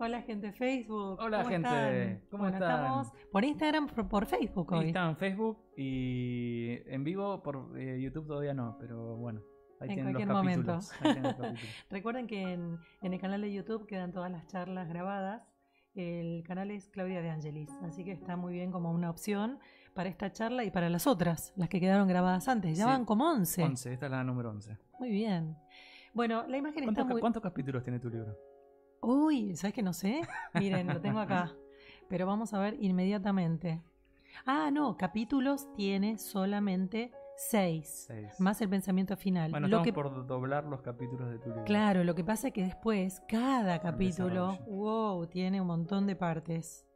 Hola gente de Facebook. Hola, ¿cómo gente. están? ¿Cómo Bueno, están? estamos por Instagram, por, por Facebook hoy. En Facebook y en vivo por eh, YouTube todavía no, pero bueno, ahí En los cualquier momento. ahí los. Recuerden que en, en el canal de YouTube quedan todas las charlas grabadas. El canal es Claudia de Angelis, así que está muy bien como una opción para esta charla y para las otras, las que quedaron grabadas antes. Ya Sí. van como 11. 11, esta es la número 11. Muy bien. Bueno, la imagen está ¿Cuántos, ca- muy... cuántos capítulos tiene tu libro? Uy, ¿sabes que no sé? Miren, lo tengo acá. Pero vamos a ver inmediatamente. Ah, no, capítulos tiene solamente seis. Seis. Más el pensamiento final. bueno, lo que, por doblar los capítulos de tu libro. Claro, lo que pasa es que después cada capítulo, wow, tiene un montón de partes.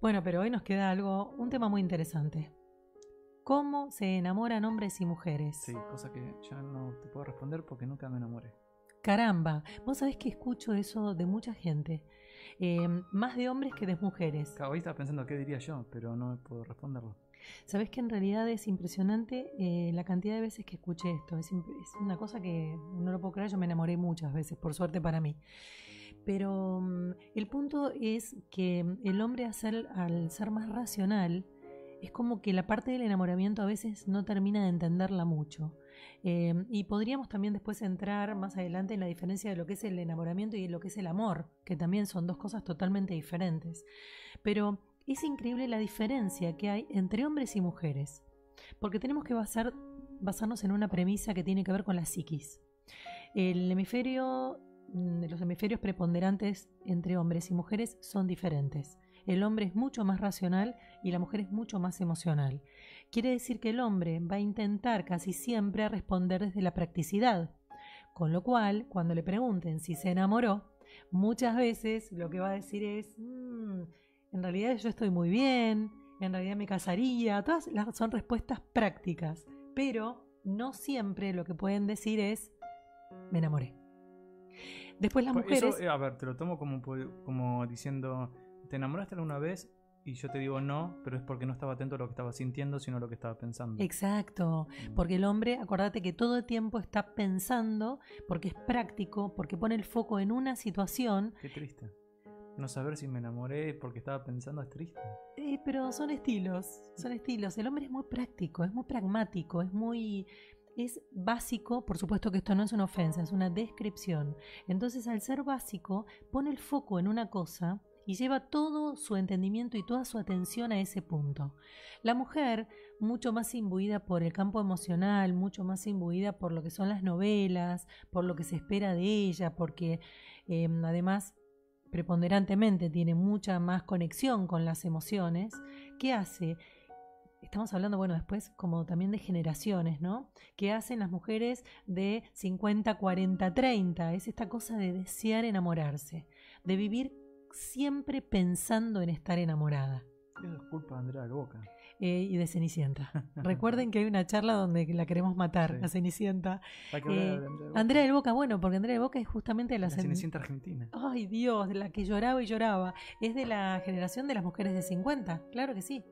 Bueno, pero hoy nos queda algo, un tema muy interesante. ¿Cómo se enamoran hombres y mujeres? Sí, cosa que ya no te puedo responder porque nunca me enamoré. Caramba, vos sabés que escucho eso de mucha gente. Eh, más de hombres que de mujeres. Hoy estaba pensando qué diría yo, pero no puedo responderlo. Sabes que en realidad es impresionante eh, la cantidad de veces que escuché esto. Es, es una cosa que no lo puedo creer. Yo me enamoré muchas veces, por suerte para mí. Pero mm, el punto es que el hombre al ser, al ser más racional, es como que la parte del enamoramiento a veces no termina de entenderla mucho. Eh, y podríamos también después entrar más adelante en la diferencia de lo que es el enamoramiento y lo que es el amor, que también son dos cosas totalmente diferentes. Pero es increíble la diferencia que hay entre hombres y mujeres, porque tenemos que basar, basarnos en una premisa que tiene que ver con la psiquis. El hemisferio, mm, los hemisferios preponderantes entre hombres y mujeres son diferentes. El hombre es mucho más racional y la mujer es mucho más emocional. Quiere decir que el hombre va a intentar casi siempre responder desde la practicidad. Con lo cual, cuando le pregunten si se enamoró, muchas veces lo que va a decir es, "Mm, en realidad yo estoy muy bien, en realidad me casaría, todas las son respuestas prácticas, pero no siempre lo que pueden decir es, me enamoré. Después las Pues mujeres... Eso, eh, a ver, te lo tomo como, como diciendo, ¿te enamoraste alguna vez? Y yo te digo no, pero es porque no estaba atento a lo que estaba sintiendo, sino a lo que estaba pensando. Exacto, Mm. porque el hombre, acordate que todo el tiempo está pensando, porque es práctico, porque pone el foco en una situación, Qué triste. No saber si me enamoré porque estaba pensando es triste. eh, pero son estilos, son estilos. El hombre es muy práctico, es muy pragmático, es muy... Es básico, por supuesto que esto no es una ofensa, es una descripción. Entonces, al ser básico, pone el foco en una cosa y lleva todo su entendimiento y toda su atención a ese punto. La mujer, mucho más imbuida por el campo emocional, mucho más imbuida por lo que son las novelas, por lo que se espera de ella, porque eh, además preponderantemente tiene mucha más conexión con las emociones, ¿qué hace? Estamos hablando, bueno, después como también de generaciones, ¿no? ¿Qué hacen las mujeres de 50, 40, 30? Es esta cosa de desear enamorarse, de vivir siempre pensando en estar enamorada. Eso es culpa de Andrea Boca. Eh, y de Cenicienta. Recuerden que hay una charla donde la queremos matar, Sí. a Cenicienta. Hay que hablar Eh, de Andrea del Boca. Bueno, porque Andrea del Boca es justamente de la la, cen- Cenicienta Argentina. Ay Dios, de la que lloraba y lloraba. Es de la generación de las mujeres de 50, claro que sí.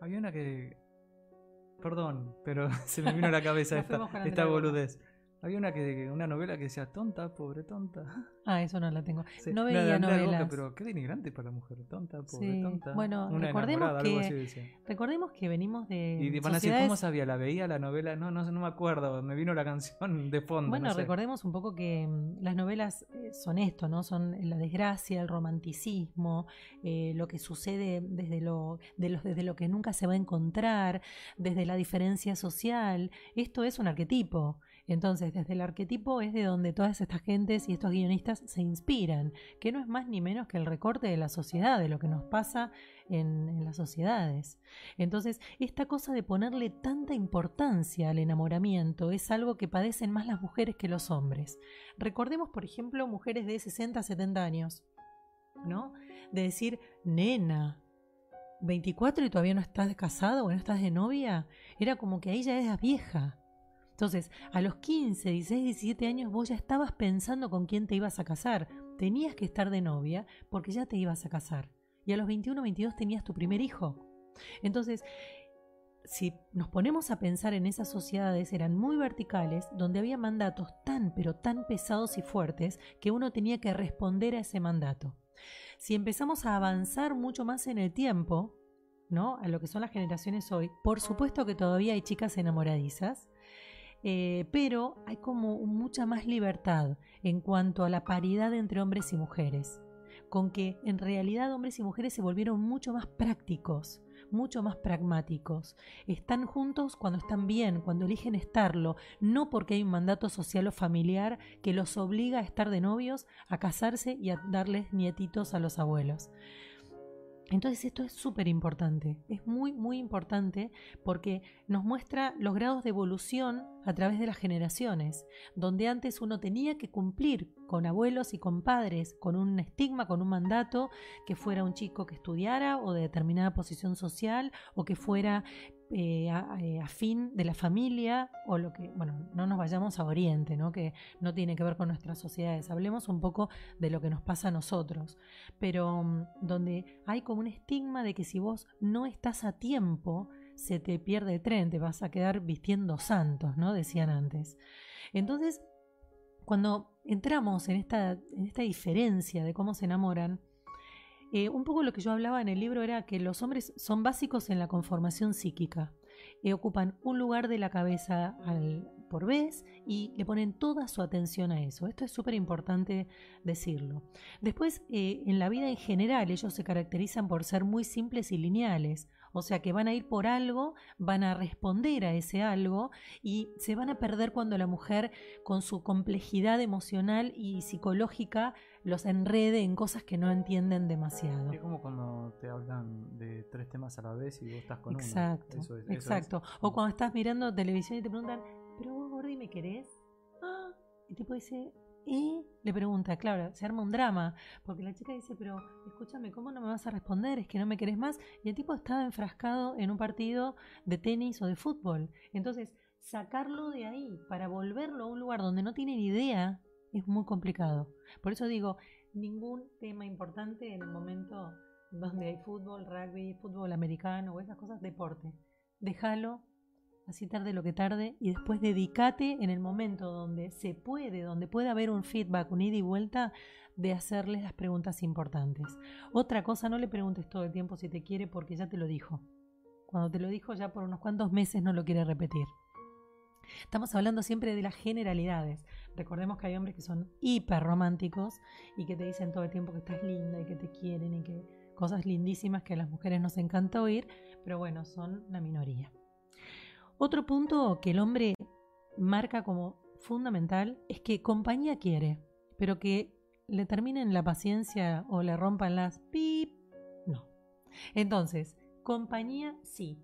Había una que. Perdón, pero se me vino a la cabeza esta, esta boludez. Había una que una novela que decía tonta, pobre tonta. Ah, eso no la tengo. Sí, No veía del Boca, novelas. pero qué denigrante para la mujer. Tonta, pobre Sí, tonta. bueno, una recordemos que-. Recordemos que venimos de Y van a decir, ¿cómo sabía? ¿La veía la novela? No, no, no me acuerdo. Me vino la canción de fondo. Bueno, no sé. recordemos un poco que mm, las novelas eh, son esto, ¿no? Son la desgracia, el romanticismo, eh, lo que sucede desde lo, de los, desde lo que nunca se va a encontrar, desde la diferencia social. Esto es un arquetipo. Entonces, desde el arquetipo es de donde todas estas gentes y estos guionistas se inspiran, que no es más ni menos que el recorte de la sociedad, de lo que nos pasa en, las sociedades. Entonces, esta cosa de ponerle tanta importancia al enamoramiento es algo que padecen más las mujeres que los hombres. Recordemos, por ejemplo, mujeres de 60, 70 años, ¿no? De decir, nena, 24 y todavía no estás casado o no estás de novia, era como que ahí ya eras vieja. Entonces, a los 15, 16, 17 años vos ya estabas pensando con quién te ibas a casar. Tenías que estar de novia porque ya te ibas a casar. Y a los 21, 22 tenías tu primer hijo. Entonces, si nos ponemos a pensar en esas sociedades, eran muy verticales, donde había mandatos tan, pero tan pesados y fuertes que uno tenía que responder a ese mandato. Si empezamos a avanzar mucho más en el tiempo, ¿no? A lo que son las generaciones hoy, por supuesto que todavía hay chicas enamoradizas, eh, pero hay como mucha más libertad en cuanto a la paridad entre hombres y mujeres, con que en realidad hombres y mujeres se volvieron mucho más prácticos, mucho más pragmáticos. Están juntos cuando están bien, cuando eligen estarlo, no porque hay un mandato social o familiar que los obliga a estar de novios, a casarse y a darles nietitos a los abuelos. Entonces esto es súper importante, es muy, muy importante porque nos muestra los grados de evolución a través de las generaciones, donde antes uno tenía que cumplir con abuelos y con padres, con un estigma, con un mandato, que fuera un chico que estudiara o de determinada posición social o que fuera eh, eh, afín de la familia o lo que, bueno, no nos vayamos a Oriente, ¿no? que no tiene que ver con nuestras sociedades, hablemos un poco de lo que nos pasa a nosotros, pero mm, donde hay como un estigma de que si vos no estás a tiempo, se te pierde el tren, te vas a quedar vistiendo santos, ¿no? Decían antes. Entonces, cuando entramos en esta, en esta diferencia de cómo se enamoran, eh, un poco lo que yo hablaba en el libro era que los hombres son básicos en la conformación psíquica. Eh, ocupan un lugar de la cabeza al, por vez y le ponen toda su atención a eso. Esto es súper importante decirlo. Después, eh, en la vida en general, ellos se caracterizan por ser muy simples y lineales. O sea que van a ir por algo, van a responder a ese algo y se van a perder cuando la mujer, con su complejidad emocional y psicológica, los enrede en cosas que no entienden demasiado. Es como cuando te hablan de tres temas a la vez y vos estás con exacto, uno. exacto. O cuando estás mirando televisión y te preguntan, ¿pero vos, Gordi, me querés? Ah, y tipo dice, y le pregunta, claro, se arma un drama, porque la chica dice, pero escúchame, ¿cómo no me vas a responder? Es que no me querés más. Y el tipo estaba enfrascado en un partido de tenis o de fútbol. Entonces, sacarlo de ahí para volverlo a un lugar donde no tiene ni idea es muy complicado. Por eso digo, ningún tema importante en el momento donde hay fútbol, rugby, fútbol americano o esas cosas, deporte. Déjalo así tarde lo que tarde, y después dedícate en el momento donde se puede, donde puede haber un feedback, un ida y vuelta, de hacerles las preguntas importantes. Otra cosa, no le preguntes todo el tiempo si te quiere porque ya te lo dijo. Cuando te lo dijo ya por unos cuantos meses no lo quiere repetir. Estamos hablando siempre de las generalidades. Recordemos que hay hombres que son hiper románticos y que te dicen todo el tiempo que estás linda y que te quieren y que cosas lindísimas que a las mujeres nos encanta oír, pero bueno, son la minoría. Otro punto que el hombre marca como fundamental es que compañía quiere, pero que le terminen la paciencia o le rompan las pip, no. Entonces, compañía sí,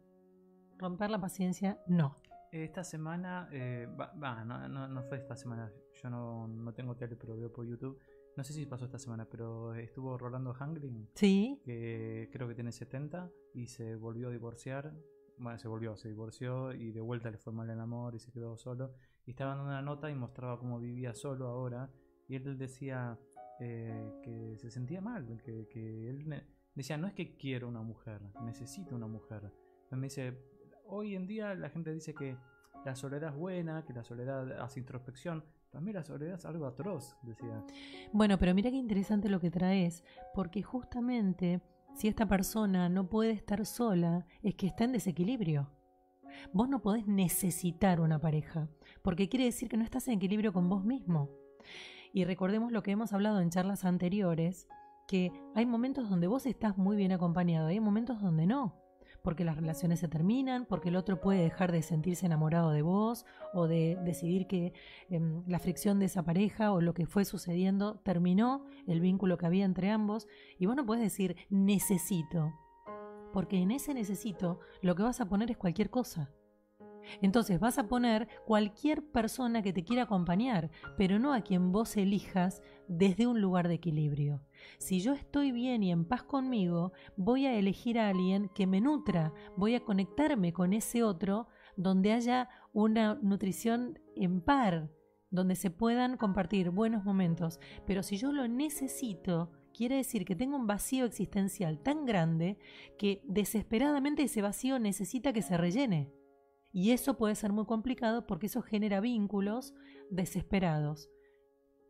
romper la paciencia no. Esta semana, eh, no, no, fue esta semana, yo no, no tengo tele, pero veo por YouTube. No sé si pasó esta semana, pero estuvo Rolando Hangling. Sí. Que creo que tiene 70 y se volvió a divorciar bueno, se volvió, se divorció y de vuelta le fue mal el amor y se quedó solo. Y estaba dando una nota y mostraba cómo vivía solo ahora. Y él decía eh, que se sentía mal, que, que él decía, no es que quiero una mujer, necesito una mujer. me dice, hoy en día la gente dice que la soledad es buena, que la soledad hace introspección. Para mí la soledad es algo atroz, decía. Bueno, pero mira qué interesante lo que traes, porque justamente si esta persona no puede estar sola, es que está en desequilibrio. Vos no podés necesitar una pareja, porque quiere decir que no estás en equilibrio con vos mismo. Y recordemos lo que hemos hablado en charlas anteriores, que hay momentos donde vos estás muy bien acompañado, hay momentos donde no porque las relaciones se terminan, porque el otro puede dejar de sentirse enamorado de vos o de decidir que em, la fricción de esa pareja o lo que fue sucediendo terminó el vínculo que había entre ambos y vos no puedes decir necesito, porque en ese necesito lo que vas a poner es cualquier cosa. Entonces vas a poner cualquier persona que te quiera acompañar, pero no a quien vos elijas desde un lugar de equilibrio. Si yo estoy bien y en paz conmigo, voy a elegir a alguien que me nutra, voy a conectarme con ese otro donde haya una nutrición en par, donde se puedan compartir buenos momentos. Pero si yo lo necesito, quiere decir que tengo un vacío existencial tan grande que desesperadamente ese vacío necesita que se rellene. Y eso puede ser muy complicado porque eso genera vínculos desesperados.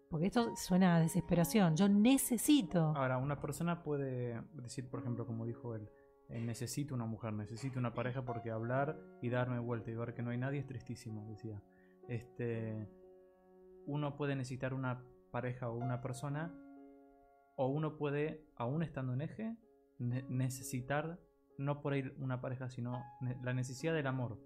Porque esto suena a desesperación. Yo necesito. Ahora, una persona puede decir, por ejemplo, como dijo él, eh, necesito una mujer, necesito una pareja porque hablar y darme vuelta y ver que no hay nadie es tristísimo, decía. Este, uno puede necesitar una pareja o una persona, o uno puede, aún estando en eje, ne- necesitar no por ahí una pareja, sino la necesidad del amor.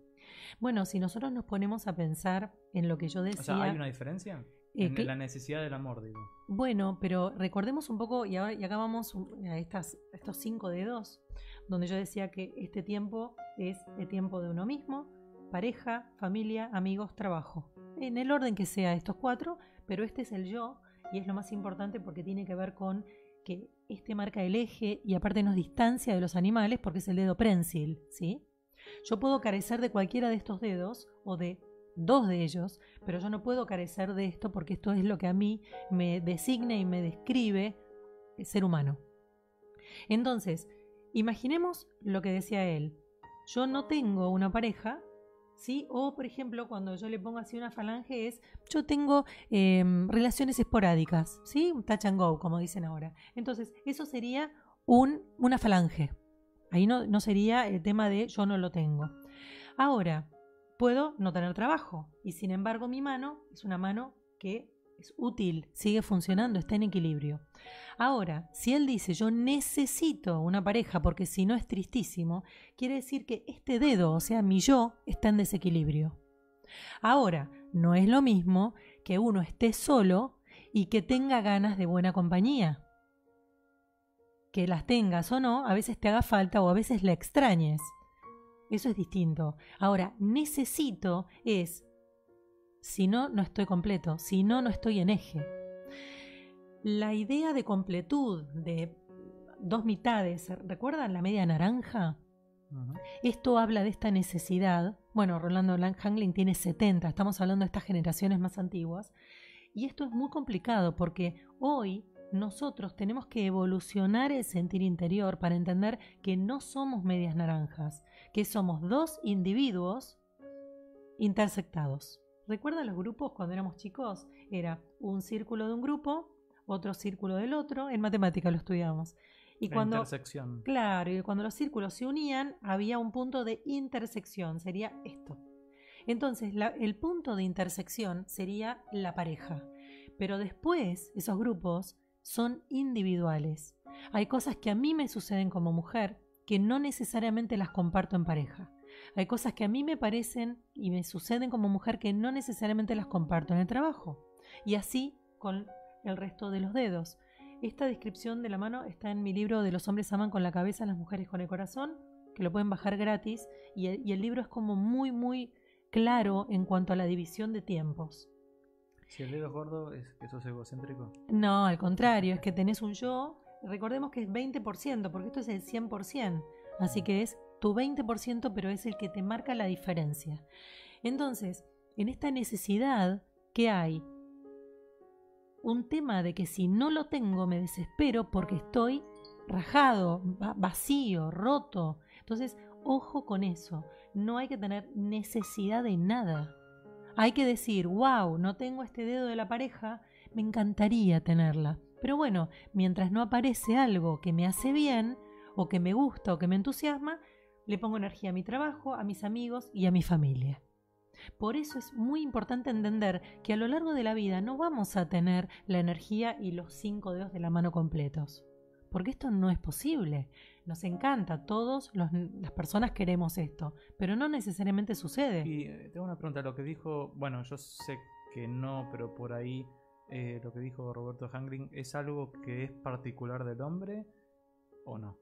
Bueno, si nosotros nos ponemos a pensar en lo que yo decía. O sea, ¿hay una diferencia? eh, En que- la necesidad del amor, digo. Bueno, pero recordemos un poco, y, ahora, y acá vamos a estas, estos cinco dedos, donde yo decía que este tiempo es el tiempo de uno mismo, pareja, familia, amigos, trabajo. En el orden que sea estos cuatro, pero este es el yo, y es lo más importante porque tiene que ver con que este marca el eje y aparte nos distancia de los animales porque es el dedo prensil, ¿sí? Yo puedo carecer de cualquiera de estos dedos o de dos de ellos, pero yo no puedo carecer de esto porque esto es lo que a mí me designa y me describe el ser humano. Entonces, imaginemos lo que decía él. Yo no tengo una pareja, ¿sí? O, por ejemplo, cuando yo le pongo así una falange es, yo tengo em, relaciones esporádicas, ¿sí? Un touch and go, como dicen ahora. Entonces, eso sería un, una falange. Ahí no, no sería el tema de yo no lo tengo. Ahora, puedo no tener trabajo y sin embargo mi mano es una mano que es útil, sigue funcionando, está en equilibrio. Ahora, si él dice yo necesito una pareja porque si no es tristísimo, quiere decir que este dedo, o sea, mi yo, está en desequilibrio. Ahora, no es lo mismo que uno esté solo y que tenga ganas de buena compañía. Que las tengas o no, a veces te haga falta o a veces la extrañes. Eso es distinto. Ahora, necesito es, si no, no estoy completo, si no, no estoy en eje. La idea de completud, de dos mitades, ¿recuerdan la media naranja? Esto habla de esta necesidad. Bueno, Rolando Hangling tiene 70, estamos hablando de estas generaciones más antiguas. Y esto es muy complicado porque hoy nosotros tenemos que evolucionar el sentir interior para entender que no somos medias naranjas, que somos dos individuos intersectados. ¿Recuerdan los grupos cuando éramos chicos? Era un círculo de un grupo, otro círculo del otro. En matemática lo estudiamos. Y La cuando intersección. Claro, y cuando los círculos se unían, había un punto de intersección, sería esto. Entonces, la- el punto de intersección sería la pareja. Pero después, esos grupos son individuales. Hay cosas que a mí me suceden como mujer que no necesariamente las comparto en pareja. Hay cosas que a mí me parecen y me suceden como mujer que no necesariamente las comparto en el trabajo. Y así con el resto de los dedos. Esta descripción de la mano está en mi libro de Los hombres aman con la cabeza, las mujeres con el corazón, que lo pueden bajar gratis. Y el, y el libro es como muy, muy claro en cuanto a la división de tiempos. Si el dedo es gordo, es que sos egocéntrico. No, al contrario, es que tenés un yo. Recordemos que es 20%, porque esto es el 100%. Así que es tu 20%, pero es el que te marca la diferencia. Entonces, en esta necesidad que hay, un tema de que si no lo tengo me desespero porque estoy rajado, va- vacío, roto. Entonces, ojo con eso. No hay que tener necesidad de nada. Hay que decir, wow, no tengo este dedo de la pareja, me encantaría tenerla. Pero bueno, mientras no aparece algo que me hace bien, o que me gusta, o que me entusiasma, le pongo energía a mi trabajo, a mis amigos y a mi familia. Por eso es muy importante entender que a lo largo de la vida no vamos a tener la energía y los cinco dedos de la mano completos. Porque esto no es posible. Nos encanta, todos los- las personas queremos esto, pero no necesariamente sucede. Y eh, tengo una pregunta, lo que dijo, bueno, yo sé que no, pero por ahí eh, lo que dijo Roberto Hangling, ¿es algo que es particular del hombre o no?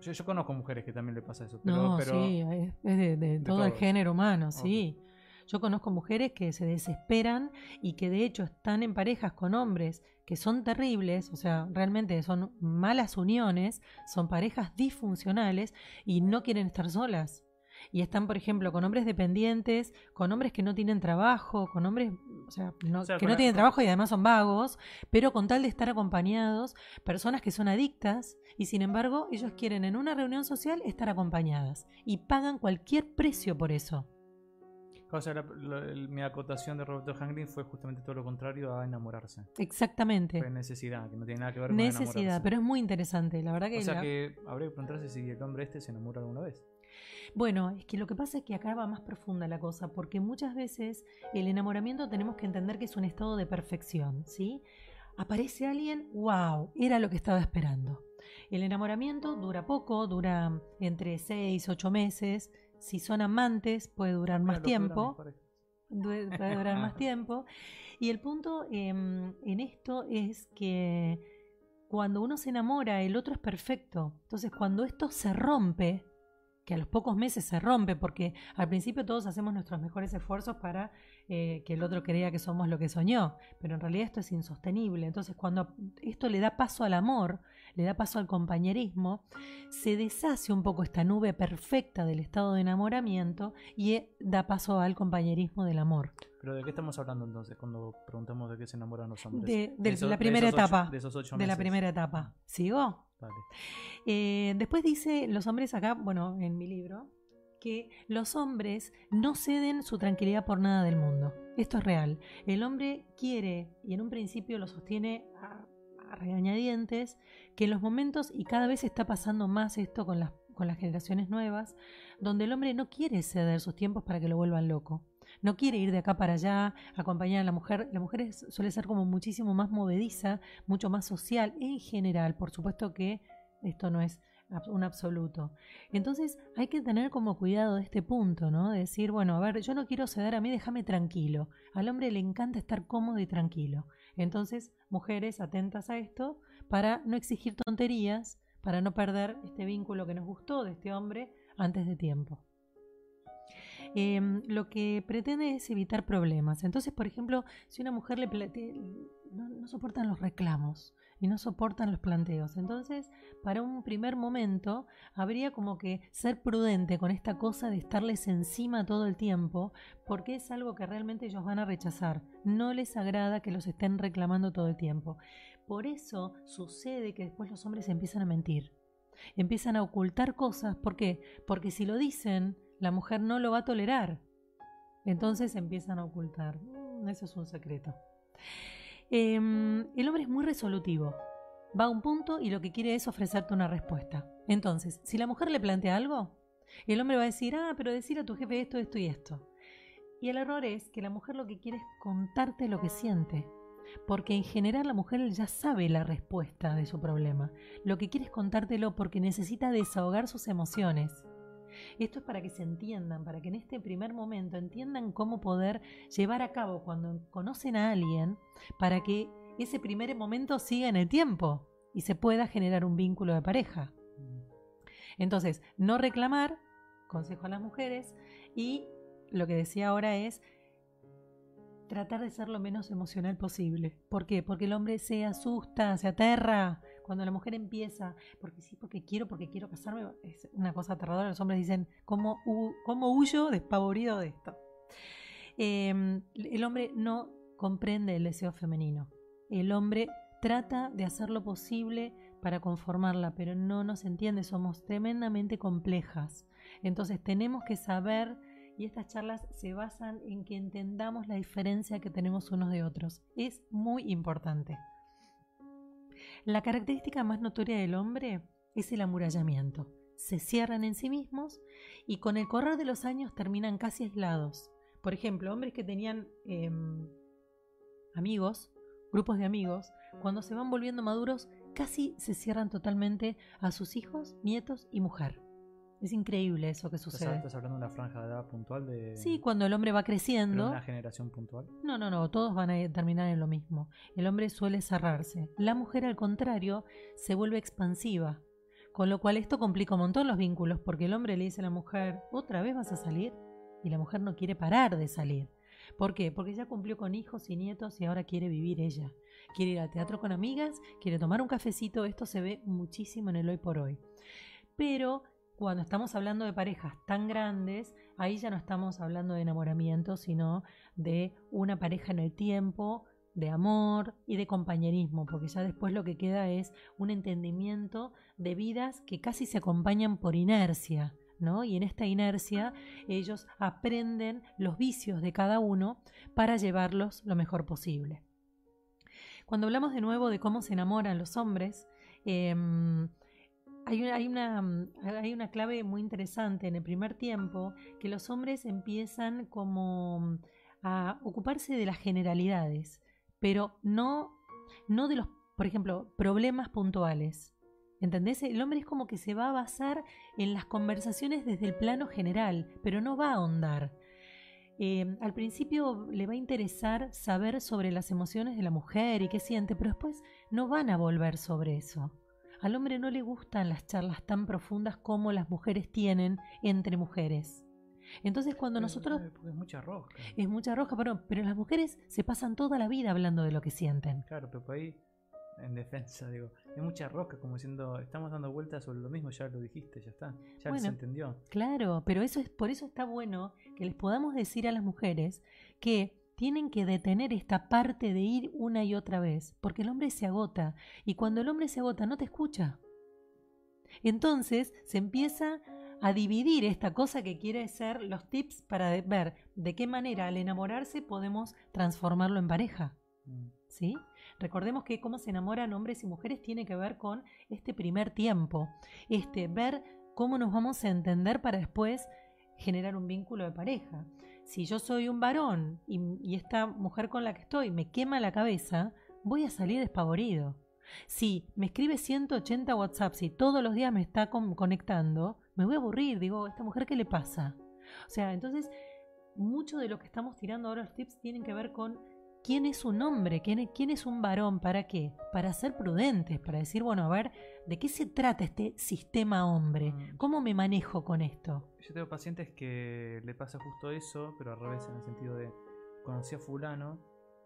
Yo, yo conozco mujeres que también le pasa eso, pero, no, pero sí, es, es de, de todo el género humano, sí. Yo conozco mujeres que se desesperan y que de hecho están en parejas con hombres que son terribles, o sea, realmente son malas uniones, son parejas disfuncionales y no quieren estar solas. Y están, por ejemplo, con hombres dependientes, con hombres que no tienen trabajo, con hombres, o sea, no- O sea, que no tienen trabajo y además son vagos, pero con tal de estar acompañados, personas que son adictas y sin embargo ellos quieren en una reunión social estar acompañadas y pagan cualquier precio por eso. O sea, la- la- el- mi acotación de Roberto Hangrin fue justamente todo lo contrario a enamorarse. Exactamente. Fue necesidad, que no tiene nada que ver con Necesidad, enamorarse. pero es muy interesante. La verdad que, O sea la- que habría que preguntarse si el hombre este se enamora alguna vez. Bueno, es que lo que pasa es que acá va más profunda la cosa, porque muchas veces el enamoramiento tenemos que entender que es un estado de perfección, ¿sí? Aparece alguien, wow, era lo que estaba esperando. El enamoramiento dura poco, dura entre 6, 8 meses. Si son amantes, puede durar más tiempo. puede durar más tiempo. Y el punto em, en esto es que cuando uno se enamora, el otro es perfecto. Entonces, cuando esto se rompe, que a los pocos meses se rompe, porque al principio todos hacemos nuestros mejores esfuerzos para eh, que el otro crea que somos lo que soñó, pero en realidad esto es insostenible. Entonces, cuando esto le da paso al amor, le da paso al compañerismo, se deshace un poco esta nube perfecta del estado de enamoramiento y eh, da paso al compañerismo del amor. Pero ¿de qué estamos hablando entonces cuando preguntamos de qué se enamoran los hombres? De, de esos- la primera esos ocho- etapa. de esos ocho de la meses. primera etapa. ¿Sigo? Vale. Eh, después dice los hombres acá, bueno, en mi libro, que los hombres no ceden su tranquilidad por nada del mundo. Esto es real. El hombre quiere, y en un principio lo sostiene a, regañadientes, que en los momentos, y cada vez está pasando más esto con las, con las generaciones nuevas, donde el hombre no quiere ceder sus tiempos para que lo vuelvan loco. No quiere ir de acá para allá, acompañar a la mujer. La mujer suele ser como muchísimo más movediza, mucho más social en general. Por supuesto que esto no es un absoluto. Entonces hay que tener como cuidado de este punto, ¿no? De decir, bueno, a ver, yo no quiero ceder a mí, déjame tranquilo. Al hombre le encanta estar cómodo y tranquilo. Entonces, mujeres, atentas a esto, para no exigir tonterías, para no perder este vínculo que nos gustó de este hombre antes de tiempo. Em, lo que pretende es evitar problemas. Entonces, por ejemplo, si una mujer le no, no soportan los reclamos y no soportan los planteos, entonces para un primer momento habría como que ser prudente con esta cosa de estarles encima todo el tiempo, porque es algo que realmente ellos van a rechazar. No les agrada que los estén reclamando todo el tiempo. Por eso sucede que después los hombres empiezan a mentir. Empiezan a ocultar cosas. ¿Por qué? Porque si lo dicen, la mujer no lo va a tolerar. Entonces empiezan a ocultar. Mm, Eso es un secreto. Em, el hombre es muy resolutivo. Va a un punto y lo que quiere es ofrecerte una respuesta. Entonces, si la mujer le plantea algo, el hombre va a decir, ah, pero decir a tu jefe esto, esto y esto. Y el error es que la mujer lo que quiere es contarte lo que siente. Porque en general la mujer ya sabe la respuesta de su problema. Lo que quiere es contártelo porque necesita desahogar sus emociones. Esto es para que se entiendan, para que en este primer momento entiendan cómo poder llevar a cabo cuando conocen a alguien, para que ese primer momento siga en el tiempo y se pueda generar un vínculo de pareja. Entonces, no reclamar, consejo a las mujeres, y lo que decía ahora es tratar de ser lo menos emocional posible. ¿Por qué? Porque el hombre se asusta, se aterra. Cuando la mujer empieza, porque sí, porque quiero, porque quiero casarme, es una cosa aterradora. Los hombres dicen, ¿cómo, cómo huyo despavorido de esto? Eh, el hombre no comprende el deseo femenino. El hombre trata de hacer lo posible para conformarla, pero no nos entiende, somos tremendamente complejas. Entonces tenemos que saber, y estas charlas se basan en que entendamos la diferencia que tenemos unos de otros. Es muy importante. La característica más notoria del hombre es el amurallamiento. Se cierran en sí mismos y con el correr de los años terminan casi aislados. Por ejemplo, hombres que tenían em, amigos, grupos de amigos, cuando se van volviendo maduros, casi se cierran totalmente a sus hijos, nietos y mujer. Es increíble eso que ¿Estás, sucede. estás hablando de una franja de edad puntual de. Sí, cuando el hombre va creciendo. una generación puntual. No, no, no, todos van a terminar en lo mismo. El hombre suele cerrarse. La mujer, al contrario, se vuelve expansiva. Con lo cual esto complica un montón los vínculos, porque el hombre le dice a la mujer, ¿otra vez vas a salir? Y la mujer no quiere parar de salir. ¿Por qué? Porque ya cumplió con hijos y nietos y ahora quiere vivir ella. Quiere ir al teatro con amigas, quiere tomar un cafecito, esto se ve muchísimo en el hoy por hoy. Pero cuando estamos hablando de parejas tan grandes, ahí ya no estamos hablando de enamoramiento, sino de una pareja en el tiempo, de amor y de compañerismo, porque ya después lo que queda es un entendimiento de vidas que casi se acompañan por inercia. ¿no? Y en esta inercia ellos aprenden los vicios de cada uno para llevarlos lo mejor posible. Cuando hablamos de nuevo de cómo se enamoran los hombres, em, hay, una, hay, una, hay una clave muy interesante en el primer tiempo, que los hombres empiezan como a ocuparse de las generalidades, pero no, no de los, por ejemplo, problemas puntuales. ¿Entendés? El hombre es como que se va a basar en las conversaciones desde el plano general, pero no va a ahondar. Eh, al principio le va a interesar saber sobre las emociones de la mujer y qué siente, pero después no van a volver sobre eso. Al hombre no le gustan las charlas tan profundas como las mujeres tienen entre mujeres. Entonces cuando nosotros... Es mucha roja. Es mucha roja, pero, pero las mujeres se pasan toda la vida hablando de lo que sienten. Claro, pero por ahí en defensa, digo, es mucha roca, como diciendo, estamos dando vueltas sobre lo mismo, ya lo dijiste, ya está, ya se entendió. Claro, pero eso es, por eso está bueno que les podamos decir a las mujeres que tienen que detener esta parte de ir una y otra vez, porque el hombre se agota, y cuando el hombre se agota no te escucha. Entonces se empieza a dividir esta cosa que quiere ser los tips para ver de qué manera al enamorarse podemos transformarlo en pareja. ¿Sí? Recordemos que cómo se enamoran hombres y mujeres tiene que ver con este primer tiempo, este ver cómo nos vamos a entender para después generar un vínculo de pareja. Si yo soy un varón y, esta mujer con la que estoy me quema la cabeza, voy a salir despavorido. Si me escribe 180 WhatsApps y todos los días me está conectando, me voy a aburrir. Digo, ¿esta mujer qué le pasa? O sea, entonces, mucho de lo que estamos tirando ahora los tips tienen que ver con quién es un hombre, quién es, quién es un varón, ¿para qué? Para ser prudentes, para decir, bueno, a ver, ¿de qué se trata este sistema hombre? Mm. ¿Cómo me manejo con esto? Yo tengo pacientes que le pasa justo eso, pero al revés, en el sentido de, conocí a fulano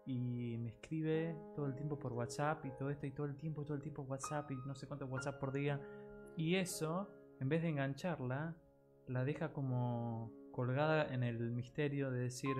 y me escribe todo el tiempo por WhatsApp y todo esto y todo el tiempo, todo el tiempo WhatsApp y no sé cuánto WhatsApp por día. Y eso, en vez de engancharla, la deja como colgada en el misterio de decir,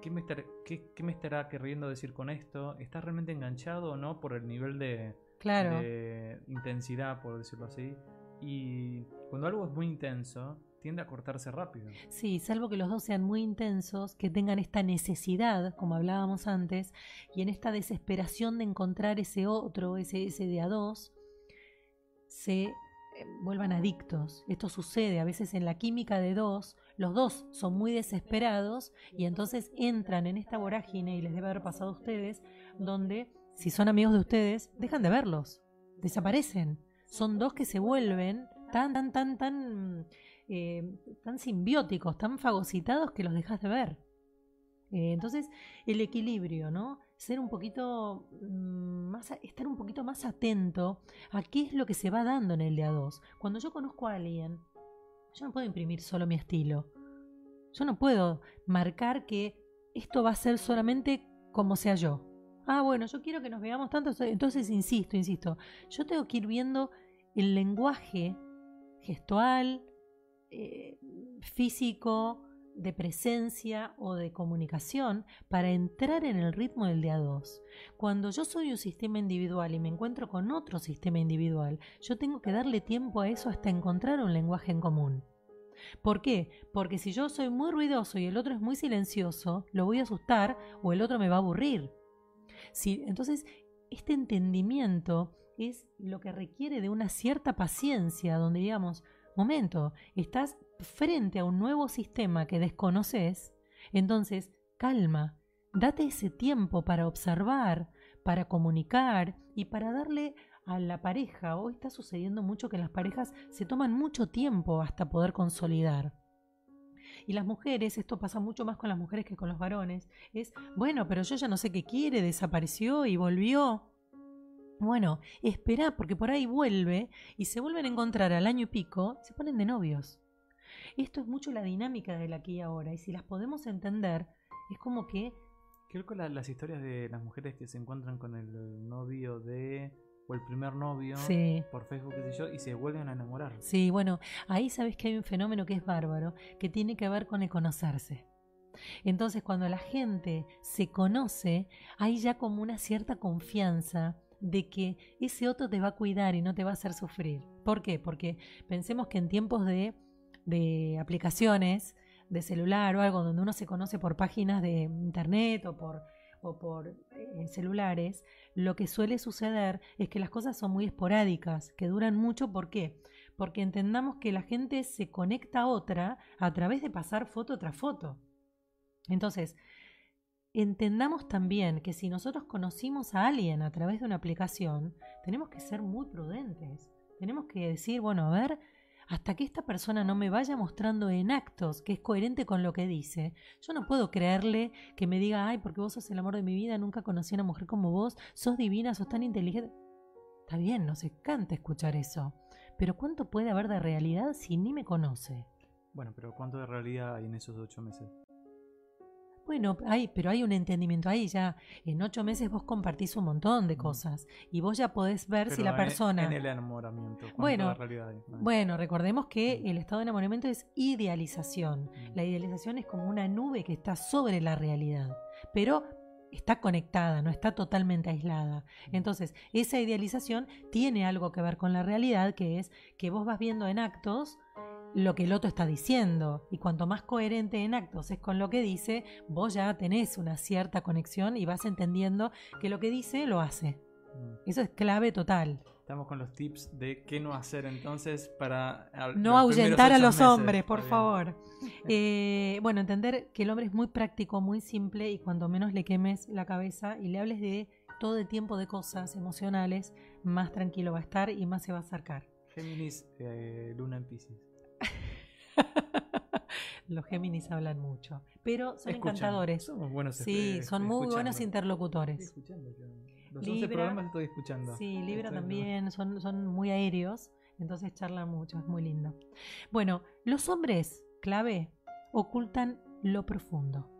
¿qué me, estará, qué, me estará queriendo decir con esto? ¿Está realmente enganchado o no por el nivel de, claro. de intensidad, por decirlo así? Y cuando algo es muy intenso, tiende a cortarse rápido. Sí, salvo que los dos sean muy intensos, que tengan esta necesidad, como hablábamos antes, y en esta desesperación de encontrar ese otro, ese, ese de a dos, se eh, vuelvan adictos. Esto sucede a veces en la química de dos, los dos son muy desesperados y entonces entran en esta vorágine y les debe haber pasado a ustedes, donde si son amigos de ustedes, dejan de verlos, desaparecen. Son dos que se vuelven tan, tan, tan, tan, eh, tan simbióticos, tan fagocitados que los dejas de ver. Eh, entonces, el equilibrio, ¿no? Ser un poquito mm, más, estar un poquito más atento a qué es lo que se va dando en el día 2. Cuando yo conozco a alguien, yo no puedo imprimir solo mi estilo. Yo no puedo marcar que esto va a ser solamente como sea yo. Ah, bueno, yo quiero que nos veamos tanto, entonces insisto, insisto. Yo tengo que ir viendo el lenguaje gestual, eh, físico, de presencia o de comunicación para entrar en el ritmo del día 2. Cuando yo soy un sistema individual y me encuentro con otro sistema individual, yo tengo que darle tiempo a eso hasta encontrar un lenguaje en común. ¿Por qué? Porque si yo soy muy ruidoso y el otro es muy silencioso, lo voy a asustar o el otro me va a aburrir. Si, entonces, este entendimiento es lo que requiere de una cierta paciencia, donde digamos, momento, estás frente a un nuevo sistema que desconoces, entonces calma, date ese tiempo para observar, para comunicar y para darle a la pareja. Hoy está sucediendo mucho que las parejas se toman mucho tiempo hasta poder consolidar. Y las mujeres, esto pasa mucho más con las mujeres que con los varones, es, bueno, pero yo ya no sé qué quiere, desapareció y volvió. Bueno, espera porque por ahí vuelve y se vuelven a encontrar al año y pico, se ponen de novios. Esto es mucho la dinámica del aquí y ahora y si las podemos entender, es como que... Creo que las historias de las mujeres que se encuentran con el novio de o el primer novio por Facebook, qué sé yo, y se vuelven a enamorar. Sí, bueno, ahí sabes que hay un fenómeno que es bárbaro, que tiene que ver con el conocerse. Entonces, cuando la gente se conoce, hay ya como una cierta confianza, de que ese otro te va a cuidar y no te va a hacer sufrir. ¿Por qué? Porque pensemos que en tiempos de, de aplicaciones, de celular o algo donde uno se conoce por páginas de internet o por, o por eh, celulares, lo que suele suceder es que las cosas son muy esporádicas, que duran mucho. ¿Por qué? Porque entendamos que la gente se conecta a otra a través de pasar foto tras foto. Entonces, entendamos también que si nosotros conocimos a alguien a través de una aplicación, tenemos que ser muy prudentes. Tenemos que decir, bueno, a ver, hasta que esta persona no me vaya mostrando en actos que es coherente con lo que dice, yo no puedo creerle que me diga, ay, porque vos sos el amor de mi vida, nunca conocí a una mujer como vos, sos divina, sos tan inteligente. Está bien, nos encanta escuchar eso, pero ¿cuánto puede haber de realidad si ni me conoce? Bueno, pero ¿cuánto de realidad hay en esos ocho meses? Bueno, hay, pero hay un entendimiento ahí ya. En ocho meses vos compartís un montón de cosas y vos ya podés ver si la persona. En, el enamoramiento. Bueno, realidad hay? bueno, recordemos que el estado de enamoramiento es idealización. La idealización es como una nube que está sobre la realidad, pero está conectada, no está totalmente aislada. Entonces, esa idealización tiene algo que ver con la realidad, que es que vos vas viendo en actos lo que el otro está diciendo. Y cuanto más coherente en actos es con lo que dice, vos ya tenés una cierta conexión y vas entendiendo que lo que dice lo hace. Mm. Eso es clave total. Estamos con los tips de qué no hacer entonces para... No ahuyentar a los hombres, por favor. Eh, bueno, entender que el hombre es muy práctico, muy simple y cuando menos le quemes la cabeza y le hables de todo el tiempo de cosas emocionales, más tranquilo va a estar y más se va a acercar. Géminis, eh, Luna en Pisces. Los Géminis hablan mucho, pero son encantadores. Somos buenos Sí, son muy buenos interlocutores. Estoy escuchando Los Libra, programas estoy escuchando. Sí, Libra también, son, son muy aéreos, entonces charlan mucho, es muy lindo. Bueno, los hombres, clave, ocultan lo profundo.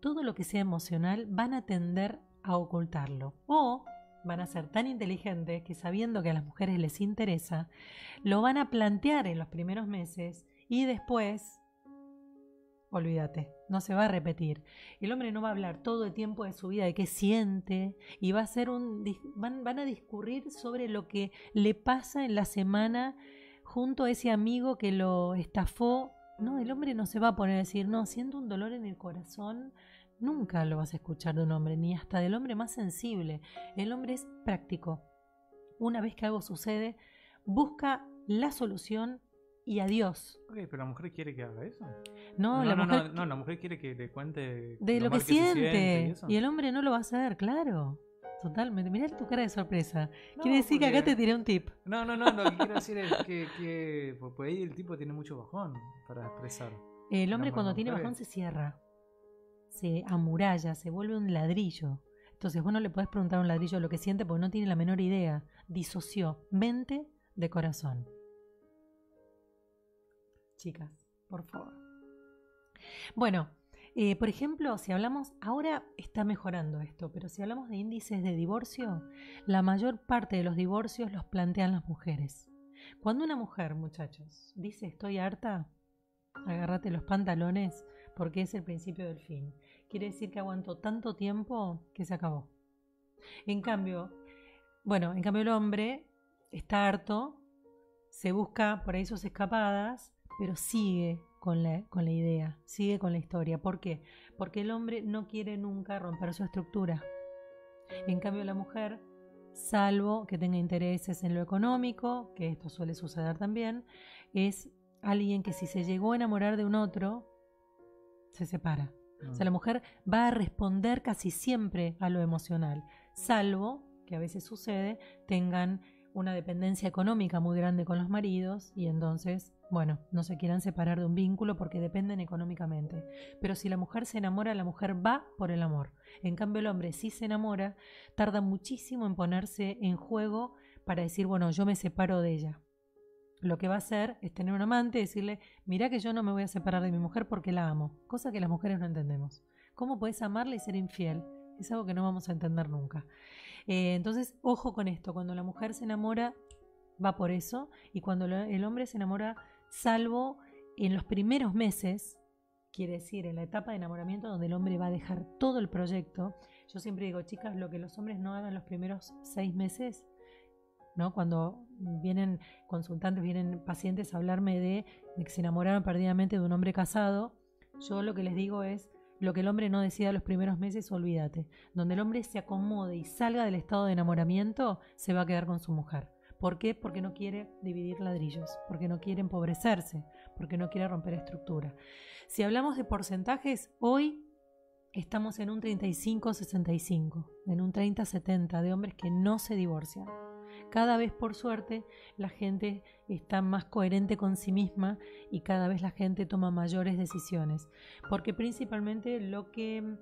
Todo lo que sea emocional van a tender a ocultarlo. O van a ser tan inteligentes que sabiendo que a las mujeres les interesa, lo van a plantear en los primeros meses y después, olvídate, no se va a repetir. El hombre no va a hablar todo el tiempo de su vida, de qué siente, y va a ser un, van, van a discurrir sobre lo que le pasa en la semana junto a ese amigo que lo estafó. No, el hombre no se va a poner a decir, no, siento un dolor en el corazón Nunca lo vas a escuchar de un hombre, ni hasta del hombre más sensible. El hombre es práctico. Una vez que algo sucede, busca la solución y adiós. Ok, pero la mujer quiere que haga eso. No, la mujer... no, la mujer quiere que le cuente de lo, que, siente. y, el hombre no lo va a hacer, claro. Totalmente. Mirá tu cara de sorpresa. quiere decir que acá te tiré un tip. No, no, no. Lo que quiero decir es que, que pues ahí el tipo tiene mucho bajón para expresar. El hombre cuando tiene bajón se cierra se amuralla, se vuelve un ladrillo. Entonces vos no le podés preguntar a un ladrillo lo que siente porque no tiene la menor idea. Disoció mente de corazón. Chicas, por favor. Bueno, eh, por ejemplo, si hablamos, ahora está mejorando esto, pero si hablamos de índices de divorcio, la mayor parte de los divorcios los plantean las mujeres. Cuando una mujer, muchachos, dice estoy harta, agárrate los pantalones porque es el principio del fin. Quiere decir que aguantó tanto tiempo que se acabó. En cambio, bueno, en cambio el hombre está harto, se busca por ahí sus escapadas, pero sigue con la, con la idea, sigue con la historia. ¿Por qué? Porque el hombre no quiere nunca romper su estructura. En cambio la mujer, salvo que tenga intereses en lo económico, que esto suele suceder también, es alguien que si se llegó a enamorar de un otro, se separa. O sea, la mujer va a responder casi siempre a lo emocional, salvo que a veces sucede, tengan una dependencia económica muy grande con los maridos y entonces, bueno, no se quieran separar de un vínculo porque dependen económicamente. Pero si la mujer se enamora, la mujer va por el amor. En cambio, el hombre si se enamora, tarda muchísimo en ponerse en juego para decir, bueno, yo me separo de ella lo que va a hacer es tener un amante y decirle, mira que yo no me voy a separar de mi mujer porque la amo, cosa que las mujeres no entendemos. ¿Cómo puedes amarla y ser infiel? Es algo que no vamos a entender nunca. Eh, entonces, ojo con esto, cuando la mujer se enamora, va por eso, y cuando el hombre se enamora, salvo en los primeros meses, quiere decir en la etapa de enamoramiento donde el hombre va a dejar todo el proyecto, Yo siempre digo, chicas, lo que los hombres no hagan los primeros seis meses, Cuando vienen consultantes, vienen pacientes a hablarme de, de que se enamoraron perdidamente de un hombre casado, yo lo que les digo es, lo que el hombre no decida los primeros meses, olvídate. Donde el hombre se acomode y salga del estado de enamoramiento, se va a quedar con su mujer. ¿Por qué? Porque no quiere dividir ladrillos, porque no quiere empobrecerse, porque no quiere romper estructura. Si hablamos de porcentajes, hoy estamos en un 35-65, en un 30-70 de hombres que no se divorcian. Cada vez, por suerte, la gente está más coherente con sí misma y cada vez la gente toma mayores decisiones. Porque principalmente lo que,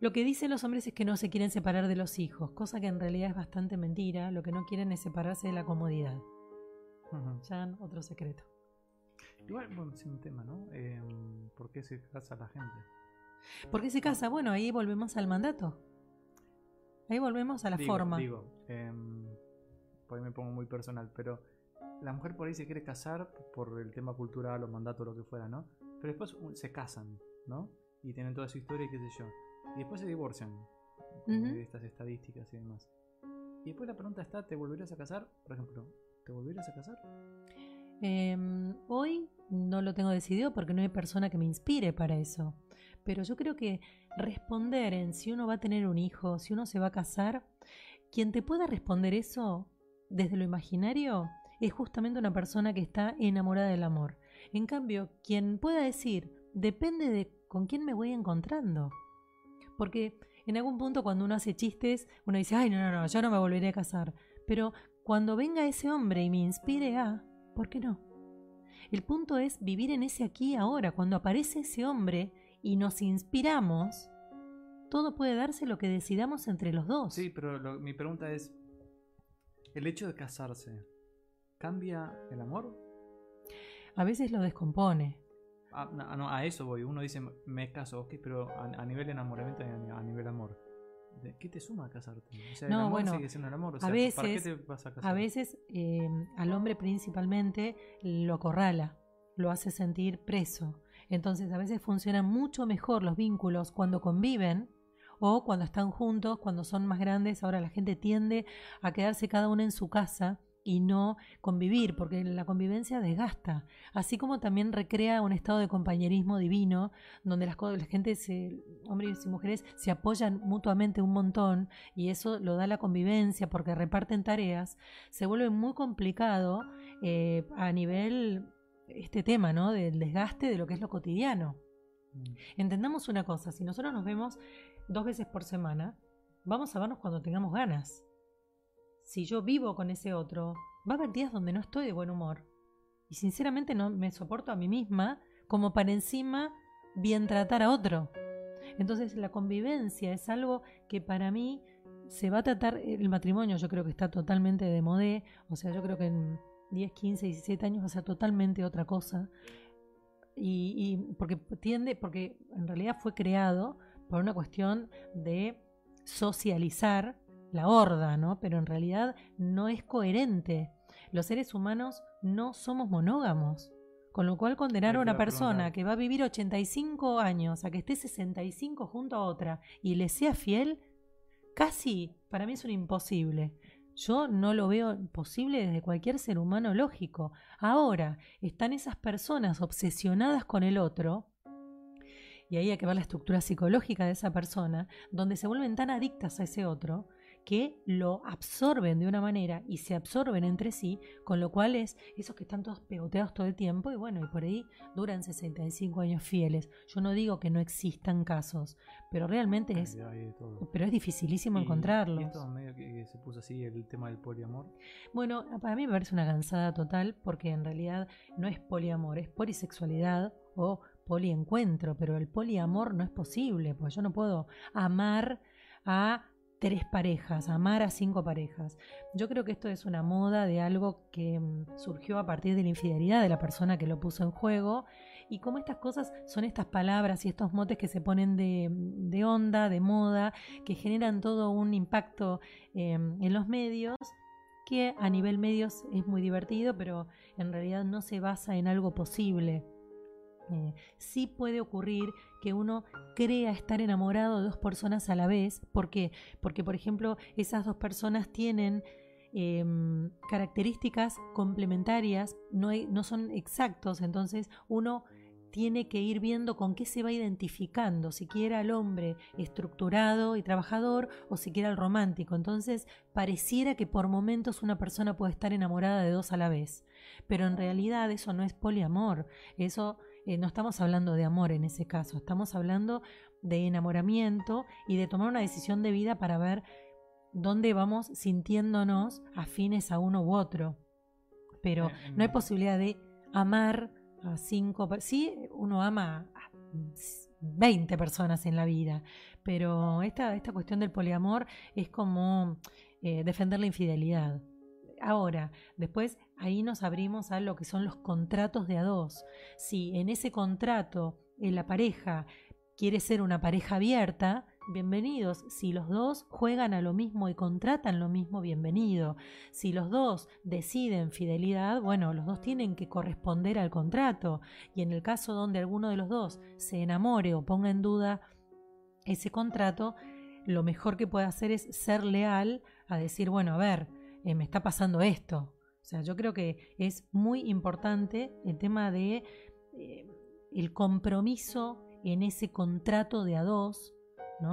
lo que dicen los hombres es que no se quieren separar de los hijos, cosa que en realidad es bastante mentira. Lo que no quieren es separarse de la comodidad. Ya otro secreto. Igual, bueno, es un tema, ¿no? Em, ¿Por qué se casa la gente? ¿Por qué se casa? Bueno, ahí volvemos al mandato. Ahí volvemos a la forma. Digo, eh, por ahí me pongo muy personal, pero la mujer por ahí se quiere casar por el tema cultural o mandato o lo que fuera, ¿no? Pero después se casan, ¿no? Y tienen toda su historia y qué sé yo. Y después se divorcian. De estas estadísticas y demás. Y después la pregunta está, ¿te volverías a casar? Por ejemplo, ¿te volverías a casar? Em, hoy no lo tengo decidido porque no hay persona que me inspire para eso. Pero yo creo que responder en si uno va a tener un hijo, si uno se va a casar, quien te pueda responder eso desde lo imaginario es justamente una persona que está enamorada del amor. En cambio, quien pueda decir, depende de con quién me voy encontrando. Porque en algún punto cuando uno hace chistes, uno dice, ay, no, no, no, yo no me volveré a casar. Pero cuando venga ese hombre y me inspire a, ¿por qué no? El punto es vivir en ese aquí y ahora. Cuando aparece ese hombre y nos inspiramos, todo puede darse lo que decidamos entre los dos. Sí, pero mi pregunta es, ¿El hecho de casarse cambia el amor? A veces lo descompone. Ah, no, a eso voy. Uno dice, me caso, ok, pero a, nivel enamoramiento y a, nivel amor. ¿Qué te suma a casarte? O sea, el amor sigue siendo el amor. O sea, a veces, ¿para qué te vas a casar? A veces em, al hombre principalmente lo acorrala, lo hace sentir preso. Entonces a veces funcionan mucho mejor los vínculos cuando conviven o cuando están juntos, cuando son más grandes, ahora la gente tiende a quedarse cada uno en su casa y no convivir, porque la convivencia desgasta, así como también recrea un estado de compañerismo divino, donde las, la gente, se, hombres y mujeres, se apoyan mutuamente un montón y eso lo da la convivencia porque reparten tareas, se vuelve muy complicado eh, a nivel este tema, ¿no? Del desgaste de lo que es lo cotidiano. Mm. Entendamos una cosa, si nosotros nos vemos dos veces por semana, vamos a vernos cuando tengamos ganas. Si yo vivo con ese otro, va a haber días donde no estoy de buen humor. Y sinceramente no me soporto a mí misma como para encima bien tratar a otro. Entonces la convivencia es algo que para mí se va a tratar, el matrimonio yo creo que está totalmente de modé, o sea, yo creo que en 10, 15, 17 años va a ser totalmente otra cosa. Y, y porque tiende, porque en realidad fue creado por una cuestión de socializar la horda, ¿no? Pero en realidad no es coherente. Los seres humanos no somos monógamos. Con lo cual condenar a una persona que va a vivir 85 años a que esté 65 junto a otra y le sea fiel, casi para mí es un imposible. Yo no lo veo posible desde cualquier ser humano lógico. Ahora, están esas personas obsesionadas con el otro y ahí hay que ver la estructura psicológica de esa persona, donde se vuelven tan adictas a ese otro que lo absorben de una manera y se absorben entre sí, con lo cual es esos que están todos pegoteados todo el tiempo y bueno, y por ahí duran 65 años fieles. Yo no digo que no existan casos, pero realmente es pero es dificilísimo encontrarlos. ¿Y esto medio que, se puso así el tema del poliamor? Bueno, para mí me parece una cansada total porque en realidad no es poliamor, es polisexualidad o poliencuentro, pero el poliamor no es posible, porque yo no puedo amar a tres parejas, amar a cinco parejas. Yo creo que esto es una moda de algo que mm, surgió a partir de la infidelidad de la persona que lo puso en juego. Y como estas cosas son estas palabras y estos motes que se ponen de, onda, de moda, que generan todo un impacto em, en los medios, que a nivel medios es muy divertido, pero en realidad no se basa en algo posible. Eh, sí puede ocurrir que uno crea estar enamorado de dos personas a la vez. ¿Por qué? Porque, por ejemplo, esas dos personas tienen em, características complementarias, no, no son exactos, entonces uno tiene que ir viendo con qué se va identificando, si quiere al hombre estructurado y trabajador o si quiere al romántico. Entonces, pareciera que por momentos una persona puede estar enamorada de dos a la vez, pero en realidad eso no es poliamor, eso eh, no estamos hablando de amor en ese caso, estamos hablando de enamoramiento y de tomar una decisión de vida para ver dónde vamos sintiéndonos afines a uno u otro. Pero no hay posibilidad de amar a cinco, sí, uno ama a 20 personas en la vida, pero esta, esta cuestión del poliamor es como eh, defender la infidelidad. Ahora, después ahí nos abrimos a lo que son los contratos de a dos. Si en ese contrato en la pareja quiere ser una pareja abierta, bienvenidos. Si los dos juegan a lo mismo y contratan lo mismo, bienvenido. Si los dos deciden fidelidad, bueno, los dos tienen que corresponder al contrato. Y en el caso donde alguno de los dos se enamore o ponga en duda ese contrato, lo mejor que puede hacer es ser leal a decir, bueno, a ver, eh, me está pasando esto. O sea, yo creo que es muy importante el tema de eh, el compromiso en ese contrato de a dos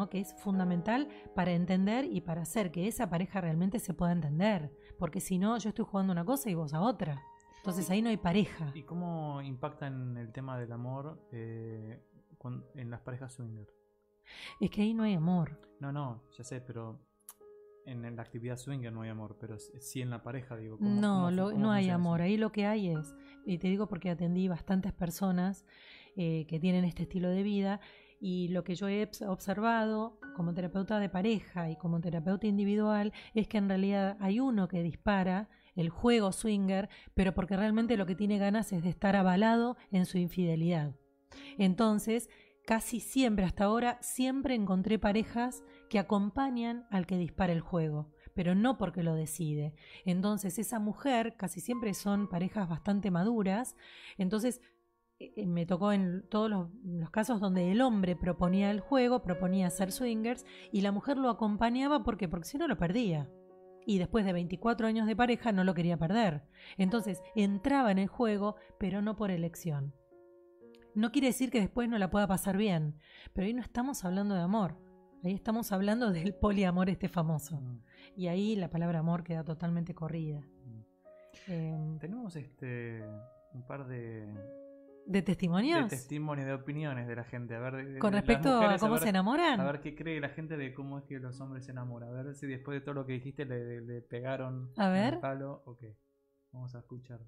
que es fundamental para entender y para hacer que esa pareja realmente se pueda entender. Porque si no, yo estoy jugando una cosa y vos a otra. Entonces ahí no hay pareja. ¿Y cómo impacta en el tema del amor eh, en las parejas swinger? Es que ahí no hay amor. No, no, ya sé, pero en, la actividad swinger no hay amor, pero sí en la pareja, digo. no, no hay amor. Ahí lo que hay es, y te digo porque atendí bastantes personas eh, que tienen este estilo de vida y lo que yo he observado como terapeuta de pareja y como terapeuta individual es que en realidad hay uno que dispara el juego swinger, pero porque realmente lo que tiene ganas es de estar avalado en su infidelidad. Entonces, casi siempre, hasta ahora, siempre encontré parejas que acompañan al que dispara el juego pero no porque lo decide. Entonces esa mujer, casi siempre son parejas bastante maduras, entonces eh, me tocó en todos los, casos donde el hombre proponía el juego, proponía ser swingers y la mujer lo acompañaba porque porque si no lo perdía. Y después de 24 años de pareja no lo quería perder. Entonces entraba en el juego, pero no por elección. No quiere decir que después no la pueda pasar bien, pero ahí no estamos hablando de amor. Ahí estamos hablando del poliamor este famoso. Mm. Y ahí la palabra amor queda totalmente corrida. Mm. Em, Tenemos este un par de ¿De testimonios? De testimonio, de opiniones de la gente. A ver, Con respecto a cómo se enamoran. A ver qué cree la gente de cómo es que los hombres se enamoran. A ver si después de todo lo que dijiste le, pegaron a ver. el palo o qué. Vamos a escuchar.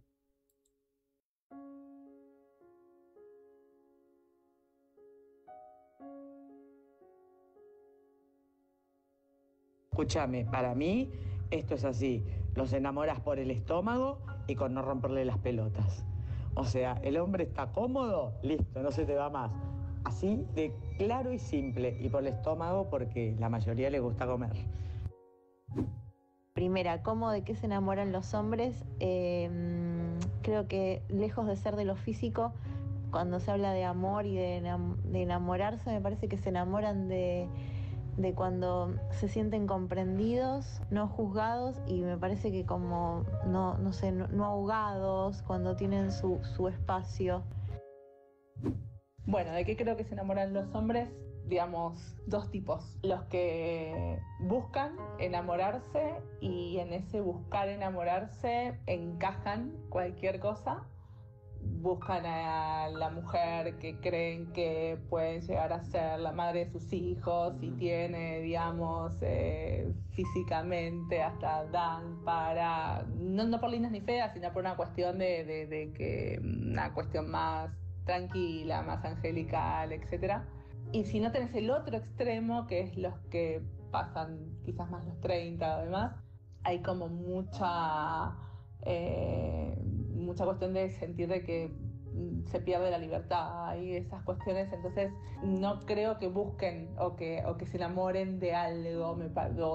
Escúchame, para mí esto es así. Los enamoras por el estómago y con no romperle las pelotas. O sea, el hombre está cómodo, listo, no se te va más. Así de claro y simple. Y por el estómago porque la mayoría le gusta comer. Primera, ¿cómo de qué se enamoran los hombres? Em, creo que lejos de ser de lo físico, cuando se habla de amor y de enamorarse, me parece que se enamoran de de cuando se sienten comprendidos, no juzgados y me parece que como no, no sé, no, ahogados, cuando tienen su, su espacio. Bueno, ¿de qué creo que se enamoran los hombres? Digamos, dos tipos. Los que buscan enamorarse y en ese buscar enamorarse encajan cualquier cosa buscan a la mujer que creen que puede llegar a ser la madre de sus hijos y tiene, digamos, eh, físicamente hasta dan para, no, por lindas ni feas, sino por una cuestión de, de, que, una cuestión más tranquila, más angelical, etc. Y si no tenés el otro extremo, que es los que pasan quizás más los 30 o demás, hay como mucha... Eh, mucha cuestión de sentir de que mm, se pierde la libertad y esas cuestiones, entonces no creo que busquen o que, o que se enamoren de algo,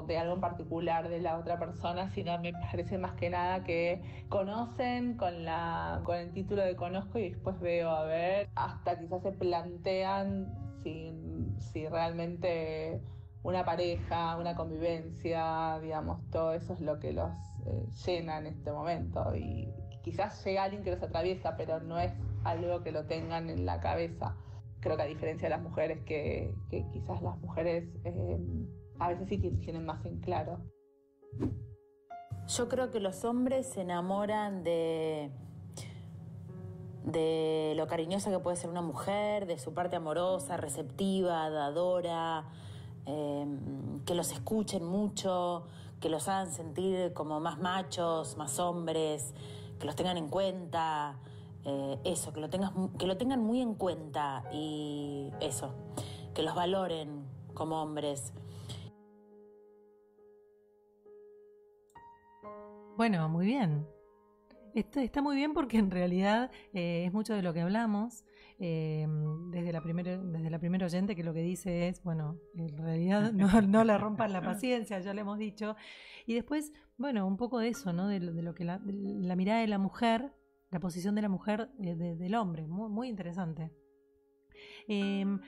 de algo en particular de la otra persona, sino me parece más que nada que conocen con, la, con el título de conozco y después veo a ver, hasta quizás se plantean si, si realmente una pareja, una convivencia, digamos, todo eso es lo que los eh, llena en este momento y quizás llega alguien que los atraviesa, pero no es algo que lo tengan en la cabeza. Creo que a diferencia de las mujeres, que, quizás las mujeres eh, a veces sí tienen más en claro. Yo creo que los hombres se enamoran de, de lo cariñosa que puede ser una mujer, de su parte amorosa, receptiva, dadora, eh, que los escuchen mucho, que los hagan sentir como más machos, más hombres, que los tengan en cuenta, eh, eso, que lo, tengas, que lo tengan muy en cuenta y eso, que los valoren como hombres. Bueno, muy bien. Esto está muy bien porque en realidad eh, es mucho de lo que hablamos. Eh, desde, la primera, desde la primera oyente que lo que dice es, bueno, en realidad no, no le rompan la paciencia, ya le hemos dicho. Y después, bueno, un poco de eso, ¿no? De, lo que la, mirada de la mujer, la posición de la mujer eh, del hombre, muy, muy interesante. Em,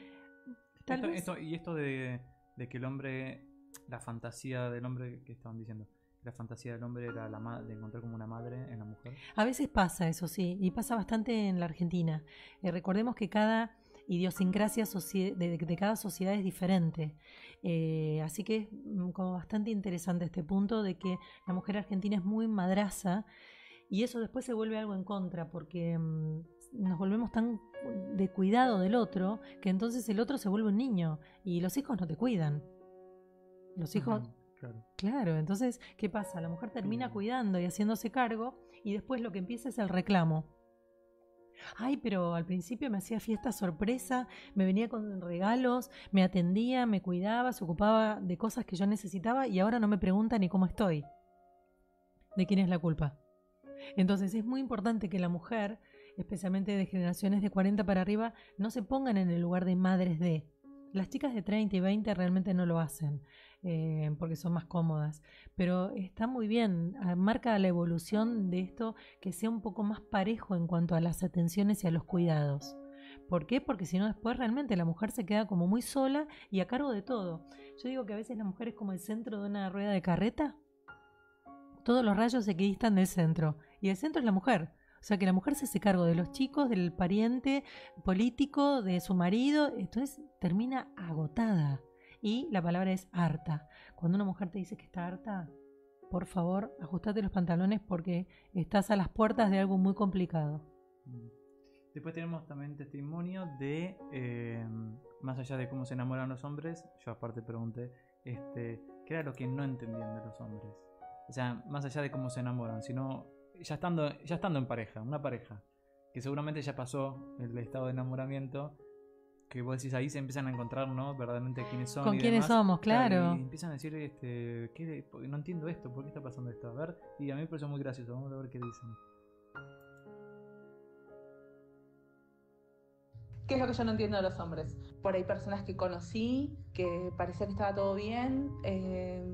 y esto de, de, que el hombre, la fantasía del hombre que estaban diciendo, la fantasía del hombre era la de encontrar como una madre en la mujer. A veces pasa eso, sí, y pasa bastante en la Argentina. Eh, recordemos que cada idiosincrasia de, cada sociedad es diferente. Eh, así que es mm, como bastante interesante este punto de que la mujer argentina es muy madraza y eso después se vuelve algo en contra porque mm, nos volvemos tan de cuidado del otro que entonces el otro se vuelve un niño y los hijos no te cuidan. Los hijos... claro. claro, entonces, ¿qué pasa? La mujer termina cuidando y haciéndose cargo y después lo que empieza es el reclamo. Ay, pero al principio me hacía fiesta sorpresa, me venía con regalos, me atendía, me cuidaba, se ocupaba de cosas que yo necesitaba y ahora no me pregunta ni cómo estoy. ¿De quién es la culpa? Entonces es muy importante que la mujer, especialmente de generaciones de 40 para arriba, no se pongan en el lugar de madres de. Las chicas de 30 y 20 realmente no lo hacen. Eh, porque son más cómodas. Pero está muy bien, ah, marca la evolución de esto que sea un poco más parejo en cuanto a las atenciones y a los cuidados. ¿Por qué? Porque si no después realmente la mujer se queda como muy sola y a cargo de todo. Yo digo que a veces la mujer es como el centro de una rueda de carreta. Todos los rayos se equidistan del centro y el centro es la mujer. O sea que la mujer se hace cargo de los chicos, del pariente político, de su marido, entonces termina agotada. Y la palabra es harta. Cuando una mujer te dice que está harta, por favor, ajustate los pantalones porque estás a las puertas de algo muy complicado. Mm. Después tenemos también testimonio de, eh, más allá de cómo se enamoran los hombres, yo aparte pregunté, este, ¿qué era lo que no entendían de los hombres? O sea, más allá de cómo se enamoran, sino ya estando, ya estando en pareja, una pareja, que seguramente ya pasó el estado de enamoramiento, que vos decís ahí se empiezan a encontrar, ¿no? Verdaderamente quiénes son. Con quiénes somos, claro. y empiezan a decir, este, ¿qué, no entiendo esto, ¿por qué está pasando esto? A ver, y a mí me pareció muy gracioso, vamos a ver qué dicen. ¿Qué es lo que yo no entiendo de los hombres? Por ahí personas que conocí, que parecía que estaba todo bien, eh,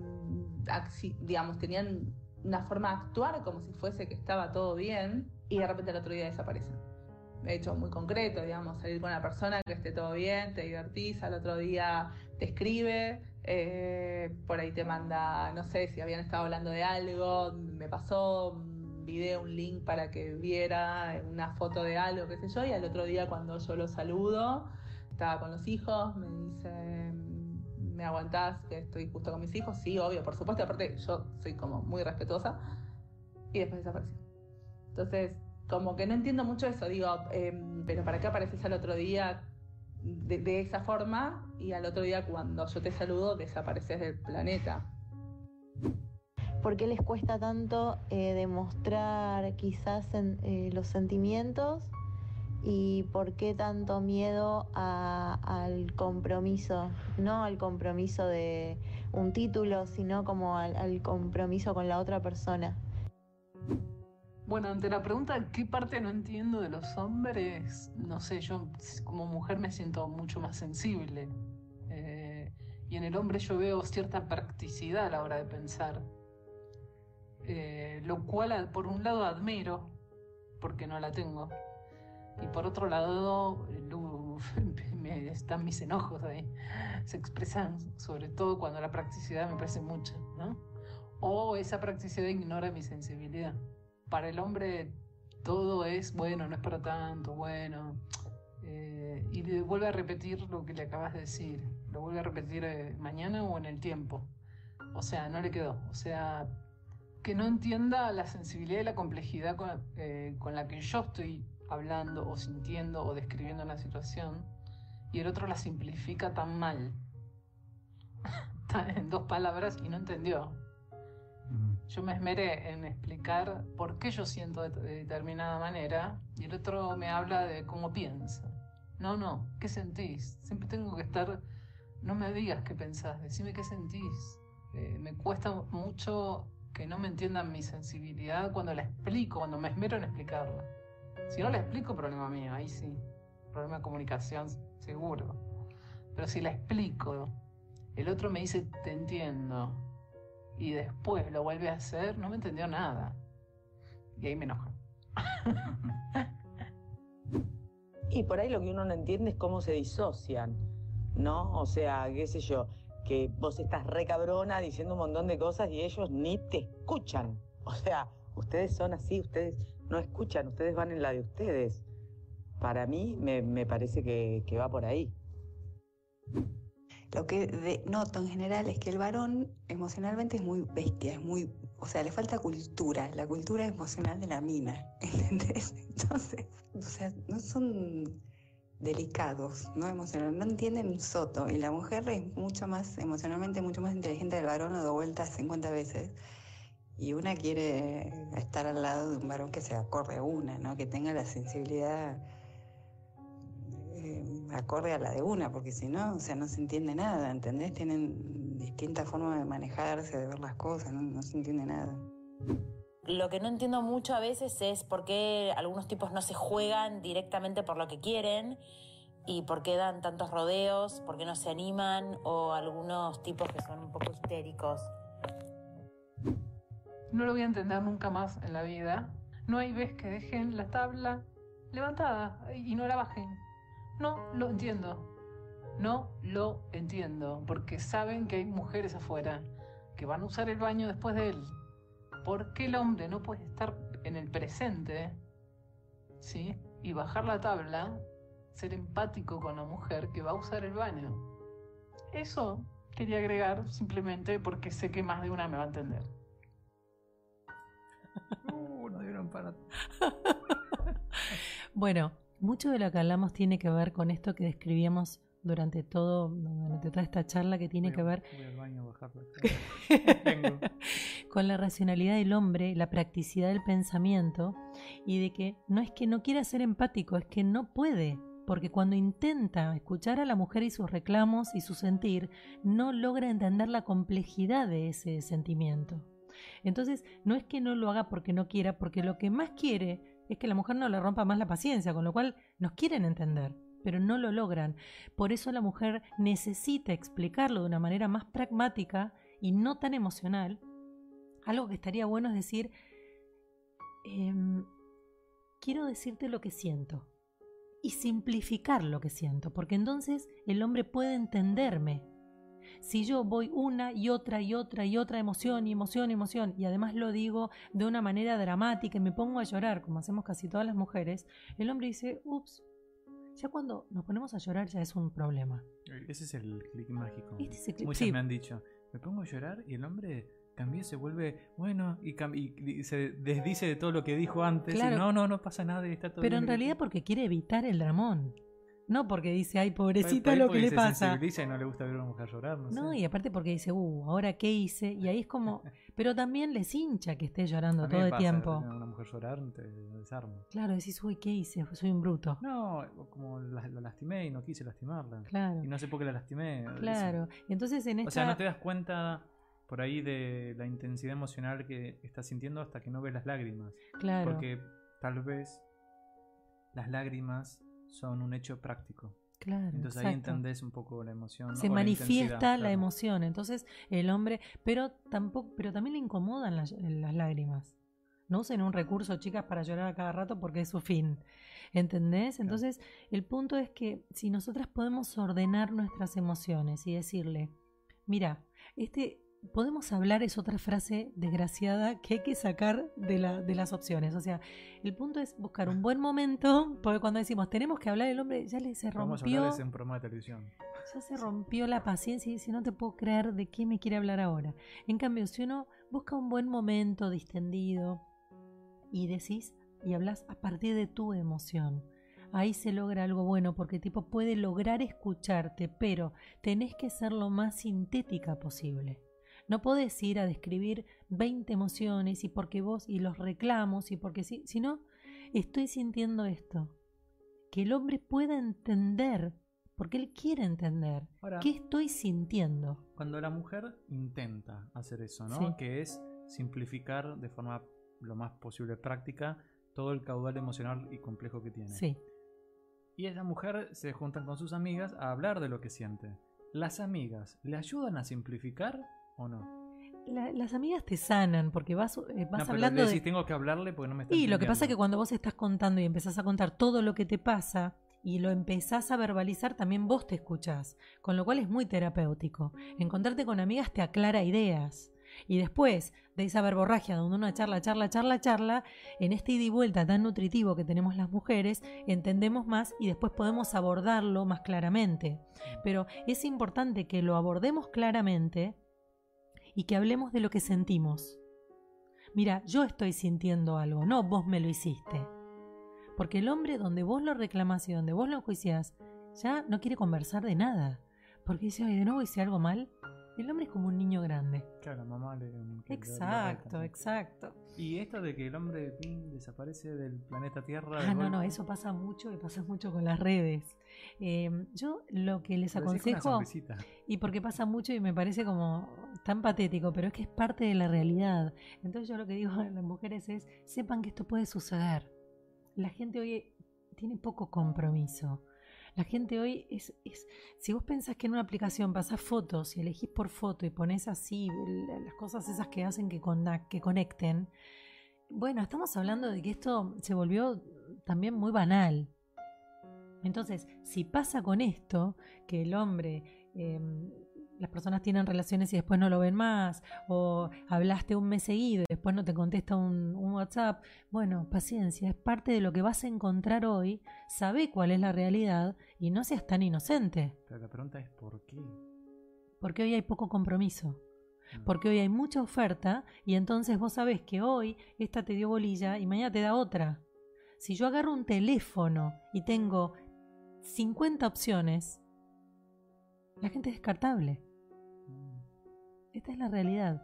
digamos, tenían una forma de actuar como si fuese que estaba todo bien, y de repente el otro día desaparecen de hecho muy concreto, digamos, salir con una persona que esté todo bien, te divertís, al otro día te escribe, eh, por ahí te manda, no sé, si habían estado hablando de algo, me pasó un video, un link para que viera una foto de algo, qué sé yo, y al otro día cuando yo lo saludo, estaba con los hijos, me dice, ¿me aguantás que estoy justo con mis hijos? Sí, obvio, por supuesto, aparte yo soy como muy respetuosa, y después desapareció. Entonces, como que no entiendo mucho eso, digo, em, pero ¿para qué apareces al otro día de, esa forma y al otro día cuando yo te saludo desapareces del planeta? ¿Por qué les cuesta tanto eh, demostrar quizás eh, los sentimientos y por qué tanto miedo al compromiso? No al compromiso de un título, sino como al compromiso con la otra persona. Bueno, ante la pregunta qué parte no entiendo de los hombres, no sé, yo como mujer me siento mucho más sensible. Eh, y en el hombre yo veo cierta practicidad a la hora de pensar. Eh, lo cual por un lado admiro, porque no la tengo. Y por otro lado, me, están mis enojos ahí. Se expresan sobre todo cuando la practicidad me parece mucha, ¿no? O esa practicidad ignora mi sensibilidad para el hombre todo es, bueno, no es para tanto, bueno. Eh, y le vuelve a repetir lo que le acabas de decir. Lo vuelve a repetir eh, mañana o en el tiempo. O sea, no le quedó. O sea, que no entienda la sensibilidad y la complejidad con, eh, con la que yo estoy hablando o sintiendo o describiendo una situación y el otro la simplifica tan mal, en dos palabras y no entendió. Yo me esmeré en explicar por qué yo siento de, determinada manera y el otro me habla de cómo piensa. No, no, ¿qué sentís? Siempre tengo que estar, no me digas qué pensás, decime qué sentís. Eh, me cuesta mucho que no me entiendan mi sensibilidad cuando la explico, cuando me esmero en explicarla. Si no la explico, problema mío, ahí sí. Problema de comunicación, seguro. Pero si la explico, el otro me dice, te entiendo y después lo vuelve a hacer, no me entendió nada. Y ahí me enoja. y por ahí lo que uno no entiende es cómo se disocian, ¿no? O sea, qué sé yo, que vos estás re cabrona diciendo un montón de cosas y ellos ni te escuchan. O sea, ustedes son así, ustedes no escuchan, ustedes van en la de ustedes. Para mí me, parece que, que va por ahí. Lo que noto en general es que el varón emocionalmente es muy bestia, es muy, o sea, le falta cultura, la cultura emocional de la mina, ¿entendés? Entonces, o sea, no son delicados, no emocional, no entienden un soto y la mujer es mucho más emocionalmente mucho más inteligente del varón o de vueltas 50 veces. Y una quiere estar al lado de un varón que se acorde a una, ¿no? Que tenga la sensibilidad acorde a la de una, porque si no, o sea, no se entiende nada, ¿entendés? Tienen distintas formas de manejarse, de ver las cosas, no, se entiende nada. Lo que no entiendo mucho a veces es por qué algunos tipos no se juegan directamente por lo que quieren y por qué dan tantos rodeos, por qué no se animan o algunos tipos que son un poco histéricos. No lo voy a entender nunca más en la vida. No hay vez que dejen la tabla levantada y no la bajen. No lo entiendo. No lo entiendo. Porque saben que hay mujeres afuera que van a usar el baño después de él. ¿Por qué el hombre no puede estar en el presente? ¿Sí? Y bajar la tabla, ser empático con la mujer que va a usar el baño. Eso quería agregar simplemente porque sé que más de una me va a entender. Uh, no dieron para. bueno, mucho de lo que hablamos tiene que ver con esto que describíamos durante todo durante toda esta charla que tiene que ver con la racionalidad del hombre, la practicidad del pensamiento y de que no es que no quiera ser empático, es que no puede, porque cuando intenta escuchar a la mujer y sus reclamos y su sentir, no logra entender la complejidad de ese sentimiento. Entonces, no es que no lo haga porque no quiera, porque lo que más quiere es que la mujer no le rompa más la paciencia, con lo cual nos quieren entender, pero no lo logran. Por eso la mujer necesita explicarlo de una manera más pragmática y no tan emocional. Algo que estaría bueno es decir, em, quiero decirte lo que siento y simplificar lo que siento, porque entonces el hombre puede entenderme si yo voy una y otra y otra y otra emoción y emoción y emoción y además lo digo de una manera dramática y me pongo a llorar, como hacemos casi todas las mujeres, el hombre dice, ups, ya cuando nos ponemos a llorar ya es un problema. Ese es el clic mágico. Este Muchos me han dicho, me pongo a llorar y el hombre también se vuelve bueno y, se desdice de todo lo que dijo antes. no, no, no pasa nada y está todo Pero en realidad porque quiere evitar el dramón. No porque dice, ay, pobrecita lo que le pasa. y no le gusta ver a una mujer llorar. No, y aparte porque dice, uh, ahora qué hice. Y ahí es como. Pero también les hincha que esté llorando todo el tiempo. Una mujer llorar te. Claro, decís, uy, ¿qué hice? Soy un bruto. No, como la, lastimé y no quise lastimarla. Claro. Y no sé por qué la lastimé. Claro. Entonces en esta. O sea, no te das cuenta por ahí de la intensidad emocional que estás sintiendo hasta que no ves las lágrimas. Claro. Porque tal vez las lágrimas son un hecho práctico. Claro, Entonces ahí entendés un poco la emoción. se manifiesta la claro. emoción. Entonces, el hombre, pero tampoco, pero también le incomodan las, las lágrimas. No usen un recurso, chicas, para llorar a cada rato porque es su fin. ¿Entendés? Entonces, el punto es que si nosotras podemos ordenar nuestras emociones y decirle, mira, este podemos hablar es otra frase desgraciada que hay que sacar de, la, de las opciones. O sea, el punto es buscar un buen momento, porque cuando decimos tenemos que hablar, el hombre ya le se Vamos a rompió hablar de un programa de televisión. ya se rompió la paciencia y dice, no te puedo creer de qué me quiere hablar ahora. En cambio, si uno busca un buen momento distendido y decís y hablas a partir de tu emoción, ahí se logra algo bueno porque el tipo puede lograr escucharte, pero tenés que ser lo más sintética posible. No podés ir a describir 20 emociones y porque vos y los reclamos y porque sí, sino estoy sintiendo esto. Que el hombre pueda entender, porque él quiere entender, Ahora, qué estoy sintiendo. cuando la mujer intenta hacer eso, ¿no? Sí. Que es simplificar de forma lo más posible práctica todo el caudal emocional y complejo que tiene. Sí, Y esa mujer se juntan con sus amigas a hablar de lo que siente. ¿Las amigas le ayudan a simplificar o no? La- las amigas te sanan porque vas, eh, vas no, pero hablando le de... decís, tengo que hablarle porque no me está Y lo que pasa es que entendiendo". cuando vos estás contando y empezás a contar todo lo que te pasa y lo empezás a verbalizar, también vos te escuchás. Con lo cual es muy terapéutico. Encontrarte con amigas te aclara ideas. Y después de esa verborragia donde uno charla, charla, charla, charla, en este ida y vuelta tan nutritivo que tenemos las mujeres, entendemos más y después podemos abordarlo más claramente. Pero es importante que lo abordemos claramente y que hablemos de lo que sentimos. Mira, yo estoy sintiendo algo, no vos me lo hiciste. Porque el hombre donde vos lo reclamás y donde vos lo enjuiciás, ya no quiere conversar de nada. Porque dice, ay, de nuevo hice algo mal. El hombre es como un niño grande. Claro, mamá le. le- le Exacto, reta. exacto. Y esto de que el hombre pin, desaparece del planeta Tierra. Ah, no, no, eso pasa mucho y pasa mucho con las redes. Eh, yo lo que les una aconsejo, y porque pasa mucho y me parece como tan patético, pero es que es parte de la realidad. Entonces yo lo que digo a las mujeres es, sepan que esto puede suceder. La gente hoy tiene poco compromiso. La gente hoy es, es si vos pensás que en una aplicación pasás fotos y elegís por foto y pones así la- las cosas esas que hacen que, conna- que conecten, bueno, estamos hablando de que esto se volvió también muy banal. Entonces, si pasa con esto, que el hombre, eh, las personas tienen relaciones y después no lo ven más, o hablaste un mes seguido y después no te contesta un, un WhatsApp, bueno, paciencia, es parte de lo que vas a encontrar hoy, sabe cuál es la realidad y no seas tan inocente, Pero la pregunta es: ¿por qué? porque hoy hay poco compromiso. Mm. Porque hoy hay mucha oferta y entonces vos sabés que hoy esta te dio bolilla y mañana te da otra. Si yo agarro un teléfono y tengo 50 opciones, la gente es descartable. Mm. Esta es la realidad.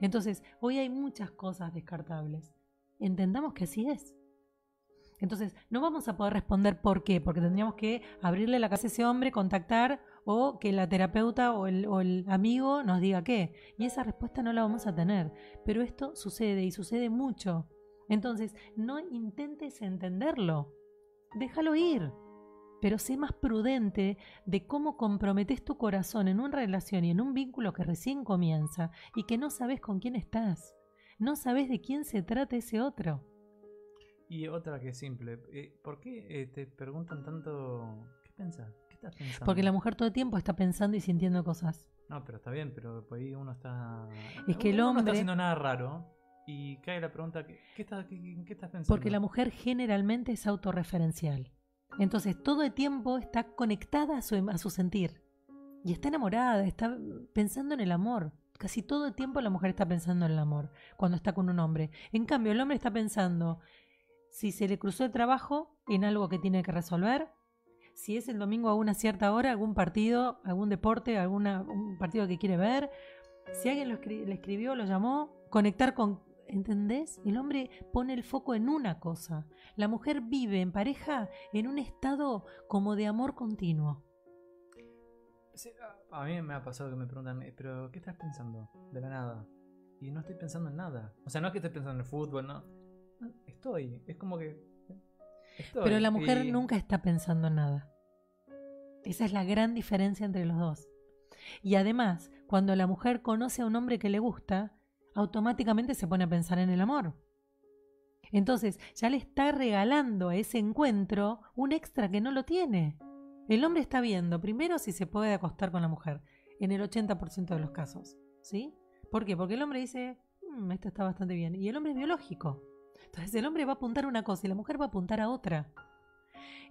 Entonces, hoy hay muchas cosas descartables. Entendamos que así es. Entonces, no vamos a poder responder por qué, porque tendríamos que abrirle la casa a ese hombre, contactar o que la terapeuta o el, o el amigo nos diga qué. Y esa respuesta no la vamos a tener. Pero esto sucede y sucede mucho. Entonces, no intentes entenderlo. Déjalo ir. Pero sé más prudente de cómo comprometes tu corazón en una relación y en un vínculo que recién comienza y que no sabes con quién estás. No sabes de quién se trata ese otro. Y otra que es simple: eh, ¿por qué eh, te preguntan tanto? ¿Qué pensás? ¿Qué estás pensando? Porque la mujer todo el tiempo está pensando y sintiendo cosas. No, pero está bien, pero por ahí uno está. Es que el uno No está hombre- haciendo nada raro y cae la pregunta: ¿qué, qué estás, qué estás pensando? Porque la mujer generalmente es autorreferencial. Entonces todo el tiempo está conectada a su, a su sentir. Y está enamorada, está pensando en el amor. Casi todo el tiempo la mujer está pensando en el amor cuando está con un hombre. En cambio, el hombre está pensando si se le cruzó el trabajo en algo que tiene que resolver, si es el domingo a una cierta hora, algún partido, algún deporte, alguna, un partido que quiere ver, si alguien lo escri- le escribió, lo llamó, conectar con... ¿Entendés? El hombre pone el foco en una cosa. La mujer vive en pareja en un estado como de amor continuo. Sí, a- mí me ha pasado que me preguntan, "Eh, pero ¿qué estás pensando? De la nada. Y no estoy pensando en nada. O sea, no es que esté pensando en el fútbol, no. Estoy. Es como que. Estoy. Pero la mujer Y- nunca está pensando en nada. Esa es la gran diferencia entre los dos. Y además, cuando la mujer conoce a un hombre que le gusta, automáticamente se pone a pensar en el amor. Entonces, ya le está regalando a ese encuentro un extra que no lo tiene. El hombre está viendo primero si se puede acostar con la mujer, en el 80% de los casos. ¿Sí? ¿Por qué? Porque el hombre dice, "Mm, esto está bastante bien. Y el hombre es biológico. Entonces el hombre va a apuntar una cosa y la mujer va a apuntar a otra.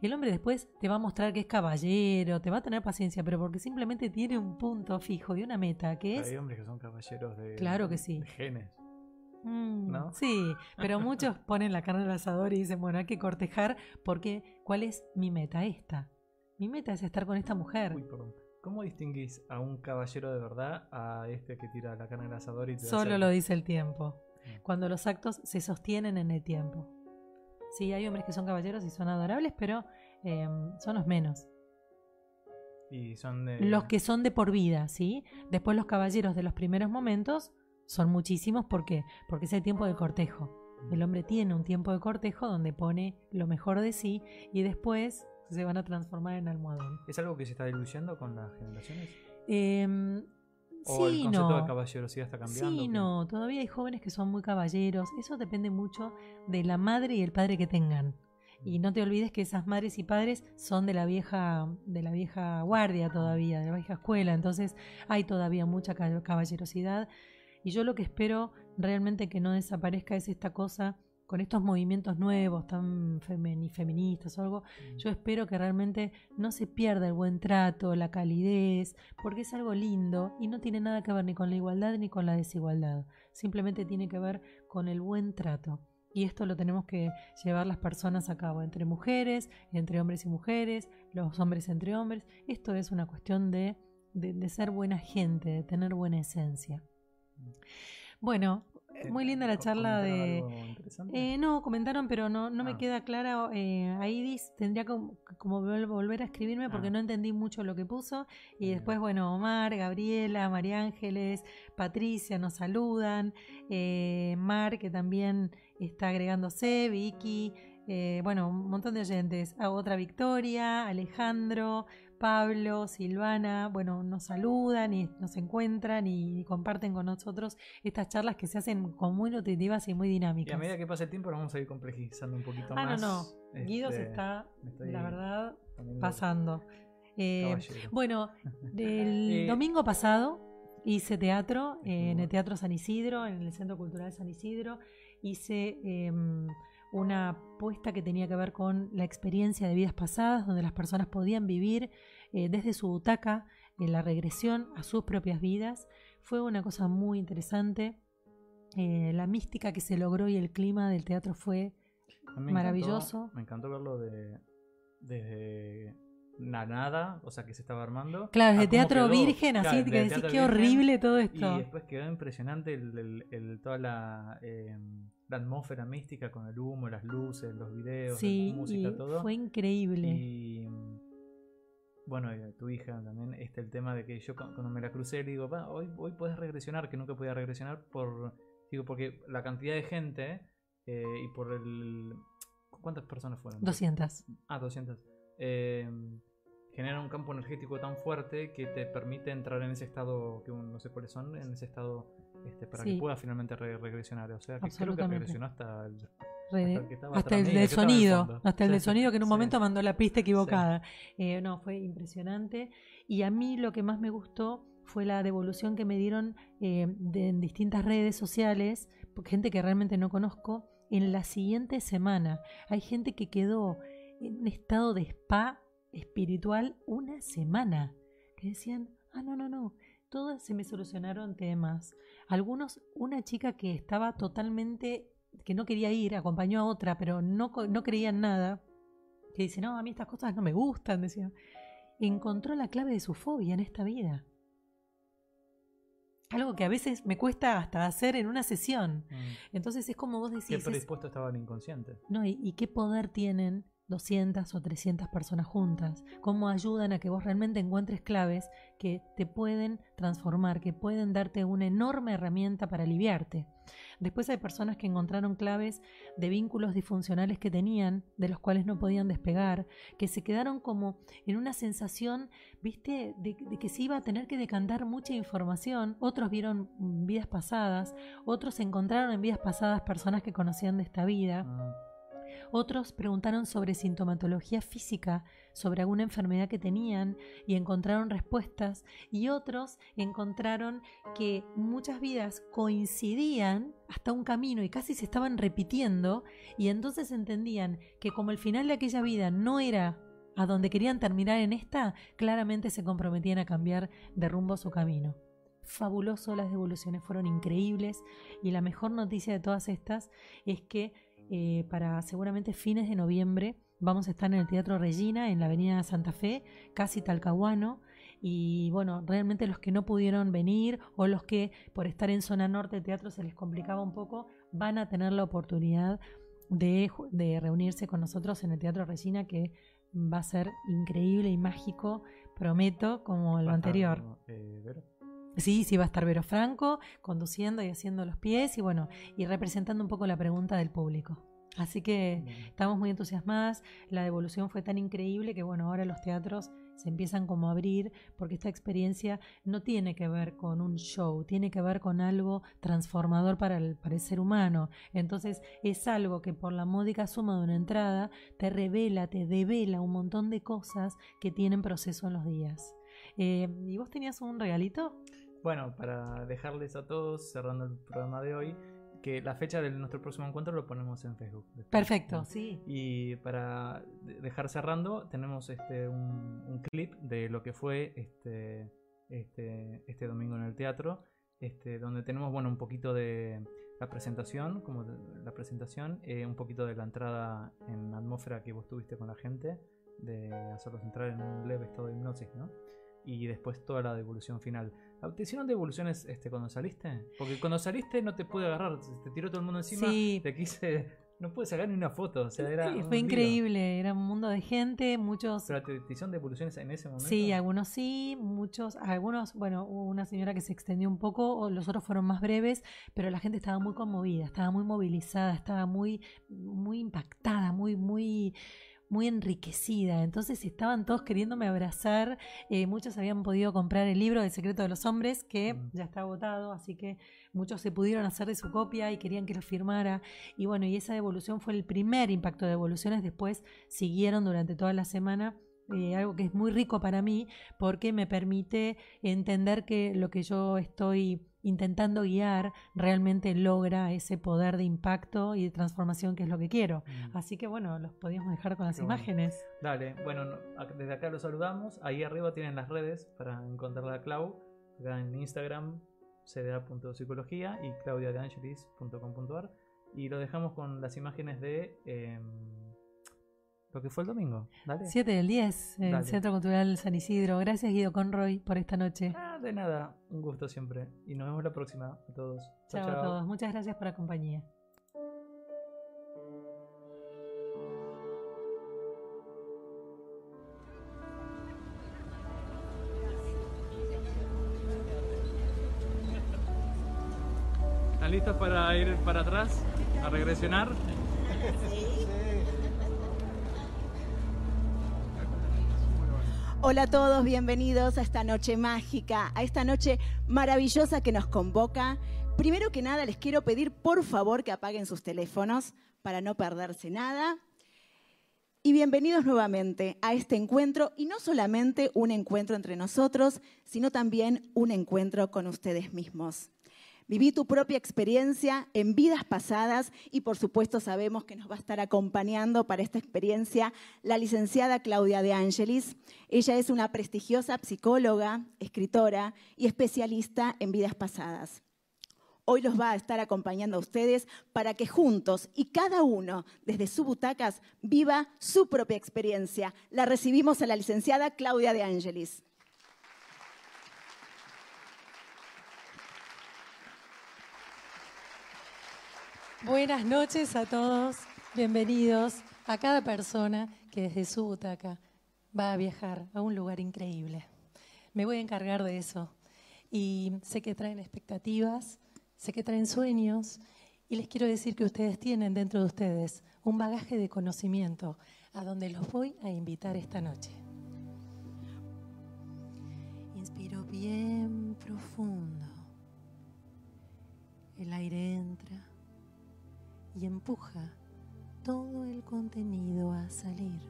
El hombre después te va a mostrar que es caballero, te va a tener paciencia, pero porque simplemente tiene un punto fijo y una meta, que es... Hay hombres que son caballeros de. Claro que sí. de genes. Mm, ¿no? Sí, pero muchos ponen la carne al asador y dicen, bueno, hay que cortejar porque ¿cuál es mi meta? Esta. Mi meta es estar con esta mujer. Uy, perdón. ¿Cómo distinguís a un caballero de verdad a este que tira la carne al asador y te Solo lo dice el tiempo. Mm. Cuando los actos se sostienen en el tiempo. Sí, hay hombres que son caballeros y son adorables, pero eh, son los menos. Y son de. Los que son de por vida, ¿sí? Después los caballeros de los primeros momentos son muchísimos. ¿Por qué? Porque es el tiempo de cortejo. El hombre tiene un tiempo de cortejo donde pone lo mejor de sí y después se van a transformar en almohadón. ¿Es algo que se está diluyendo con las generaciones? Em, ¿O el sí, concepto no. de caballerosidad está cambiando? Sí, no, todavía hay jóvenes que son muy caballeros. Eso depende mucho de la madre y el padre que tengan. Y no te olvides que esas madres y padres son de la vieja, de la vieja guardia todavía, de la vieja escuela. Entonces hay todavía mucha ca- caballerosidad. Y yo lo que espero realmente que no desaparezca es esta cosa con estos movimientos nuevos, tan femini- feministas o algo, yo espero que realmente no se pierda el buen trato, la calidez, porque es algo lindo y no tiene nada que ver ni con la igualdad ni con la desigualdad. Simplemente tiene que ver con el buen trato. Y esto lo tenemos que llevar las personas a cabo, entre mujeres, entre hombres y mujeres, los hombres entre hombres. Esto es una cuestión de, de, de ser buena gente, de tener buena esencia. Bueno, ¿Qué- muy linda la charla de... Eh, no, comentaron, pero no, no me Ah. queda clara. Eh, Aidis tendría como, como vol- volver a escribirme porque Ah. no entendí mucho lo que puso. Y Bien. después, bueno, Omar, Gabriela, María Ángeles, Patricia nos saludan. Eh, Mar, que también está agregándose, Vicky. eh, bueno, un montón de oyentes. Ah, otra Victoria, Alejandro, Pablo, Silvana. Bueno, nos saludan y nos encuentran y comparten con nosotros estas charlas que se hacen como muy nutritivas y muy Y dinámicas. a medida que pasa el tiempo, nos vamos a ir complejizando un poquito Ah, no, más. no. Guido se Este, está, la verdad, pasando. Eh, bueno, el Eh, domingo pasado hice teatro eh, en el. Teatro San Isidro, en el Centro Cultural San Isidro. Hice em, una puesta que tenía que ver con la experiencia de vidas pasadas, donde las personas podían vivir eh, desde su butaca en la regresión a sus propias vidas. Fue una cosa muy interesante. Eh, la mística que se logró y el clima del teatro fue me maravilloso. encantó- me encantó verlo de, desde la nada, o sea, que se estaba armando. Claro, de teatro quedó. virgen, así que de decís qué virgen, horrible todo Y esto. después quedó impresionante el, el- el- toda la, eh, la atmósfera mística con el humo, las luces, los videos, Sí, la música, y todo. fue increíble. Y mm, bueno, y tu hija también, este el tema de que yo cu- cuando me la crucé le digo, "Va, hoy, hoy podés regresionar, que nunca podía regresionar por, digo, porque la cantidad de gente eh, y por el... ¿Cuántas personas fueron? 200. Ah, 200. Eh, genera un campo energético tan fuerte que te permite entrar en ese estado, que no sé cuáles son, en ese estado este, para Sí. que puedas finalmente re- regresionar. O sea, que creo que regresionó hasta el, Re- hasta el que estaba hasta atrás el mío, del sonido, hasta el Sí, del sonido que en un sí. momento mandó la pista equivocada. Eh, no, fue impresionante. Y a mí lo que más me gustó fue la devolución que me dieron eh, de, en distintas redes sociales, gente que realmente no conozco, en la siguiente semana. Hay gente que quedó en un estado de spa espiritual una semana, que decían, ah, no, no, no, todas se me solucionaron temas. Algunos, una chica que estaba totalmente, que no quería ir, acompañó a otra, pero no, no creía en nada, que dice, no, a mí estas cosas no me gustan, decía. Encontró la clave de su fobia en esta vida. Algo que a veces me cuesta hasta hacer en una sesión. Mm. Entonces es como vos Qué decís, es- predispuesto estaba el inconsciente. no, y, y qué poder tienen 200 o 300 personas juntas, cómo ayudan a que vos realmente encuentres claves que te pueden transformar, que pueden darte una enorme herramienta para aliviarte. Después hay personas que encontraron claves de vínculos disfuncionales que tenían, de los cuales no podían despegar, que se quedaron como en una sensación, viste, de, que se iba a tener que decantar mucha información. Otros vieron vidas pasadas, otros encontraron en vidas pasadas personas que conocían de esta vida. Otros preguntaron sobre sintomatología física, sobre alguna enfermedad que tenían y encontraron respuestas. Y otros encontraron que muchas vidas coincidían hasta un camino y casi se estaban repitiendo y entonces entendían que como el final de aquella vida no era a donde querían terminar en esta, claramente se comprometían a cambiar de rumbo su camino fabuloso, las devoluciones fueron increíbles y la mejor noticia de todas estas es que eh, para seguramente fines de noviembre. Vamos a estar en el Teatro Regina, en la Avenida Santa Fe, casi Talcahuano. Y bueno, realmente los que no pudieron venir o los que por estar en zona norte del teatro se les complicaba un poco, van a tener la oportunidad de, reunirse con nosotros en el Teatro Regina, que va a ser increíble y mágico, prometo, como lo anterior. Eh, Sí, sí, va a estar Vero Franco conduciendo y haciendo los pies y bueno, y representando un poco la pregunta del público. Así que estamos muy entusiasmadas. La devolución fue tan increíble que bueno, ahora los teatros se empiezan como a abrir porque esta experiencia no tiene que ver con un show, tiene que ver con algo transformador para el, para el ser humano. Entonces es algo que por la módica suma de una entrada te revela, te devela un montón de cosas que tienen proceso en los días. Eh, ¿Y vos tenías un regalito? Bueno, para dejarles a todos, cerrando el programa de hoy, que la fecha de nuestro próximo encuentro lo ponemos en Facebook. Perfecto, sí. Y para dejar cerrando, tenemos este un, clip de lo que fue este, este, este domingo en el teatro, este, donde tenemos bueno un poquito de la presentación, como la presentación, eh, un poquito de la entrada en la atmósfera que vos tuviste con la gente, de hacerlos entrar en un leve estado de hipnosis, ¿no? Y después toda la devolución final. ¿Te hicieron devoluciones este, cuando saliste? Porque cuando saliste no te pude agarrar, te tiró todo el mundo encima, te quise... No pude sacar ni una foto, o sea, era fue increíble, era un mundo de gente, muchos... ¿Pero te, hicieron devoluciones en ese momento? Sí, algunos sí, muchos, algunos, bueno, hubo una señora que se extendió un poco, los otros fueron más breves, pero la gente estaba muy conmovida, estaba muy movilizada, estaba muy, muy impactada, muy, muy muy enriquecida. Entonces estaban todos queriéndome abrazar. Eh, muchos habían podido comprar el libro del secreto de los hombres, que mm. ya está agotado, así que muchos se pudieron hacer de su copia y querían que lo firmara. Y bueno, y esa devolución fue el primer impacto de devoluciones. Después siguieron durante toda la semana. Eh, algo que es muy rico para mí porque me permite entender que lo que yo estoy intentando guiar realmente logra ese poder de impacto y de transformación que es lo que quiero. Mm. Así que bueno, los podíamos dejar con las imágenes. Dale, bueno, desde acá los saludamos. Ahí arriba tienen las redes para encontrar a Clau. Acá en Instagram, cda.psicología y claudiadeangelis.com.ar. Y lo dejamos con las imágenes de... Em, lo que fue el domingo. 7 del 10, el Centro Cultural San Isidro. Gracias Guido Conroy por esta noche. Ah, de nada, un gusto siempre. Y nos vemos la próxima a todos. Chao, a todos, muchas gracias por la compañía. ¿Están listos para ir para atrás? ¿A regresionar? Hola a todos, bienvenidos a esta noche mágica, a esta noche maravillosa que nos convoca. Primero que nada, les quiero pedir por favor que apaguen sus teléfonos para no perderse nada. Y bienvenidos nuevamente a este encuentro, y no solamente un encuentro entre nosotros, sino también un encuentro con ustedes mismos. Viví tu propia experiencia en vidas pasadas y por supuesto sabemos que nos va a estar acompañando para esta experiencia la licenciada Claudia de Angelis. Ella es una prestigiosa psicóloga, escritora y especialista en vidas pasadas. Hoy los va a estar acompañando a ustedes para que juntos y cada uno desde sus butacas viva su propia experiencia. La recibimos a la licenciada Claudia de Angelis. Buenas noches a todos. Bienvenidos a cada persona que desde su butaca va a viajar a un lugar increíble. Me voy a encargar de eso. Y sé que traen expectativas, sé que traen sueños y les quiero decir que ustedes tienen dentro de ustedes un bagaje de conocimiento a donde los voy a invitar esta noche. Inspiro bien profundo. El aire entra y empuja todo el contenido a salir.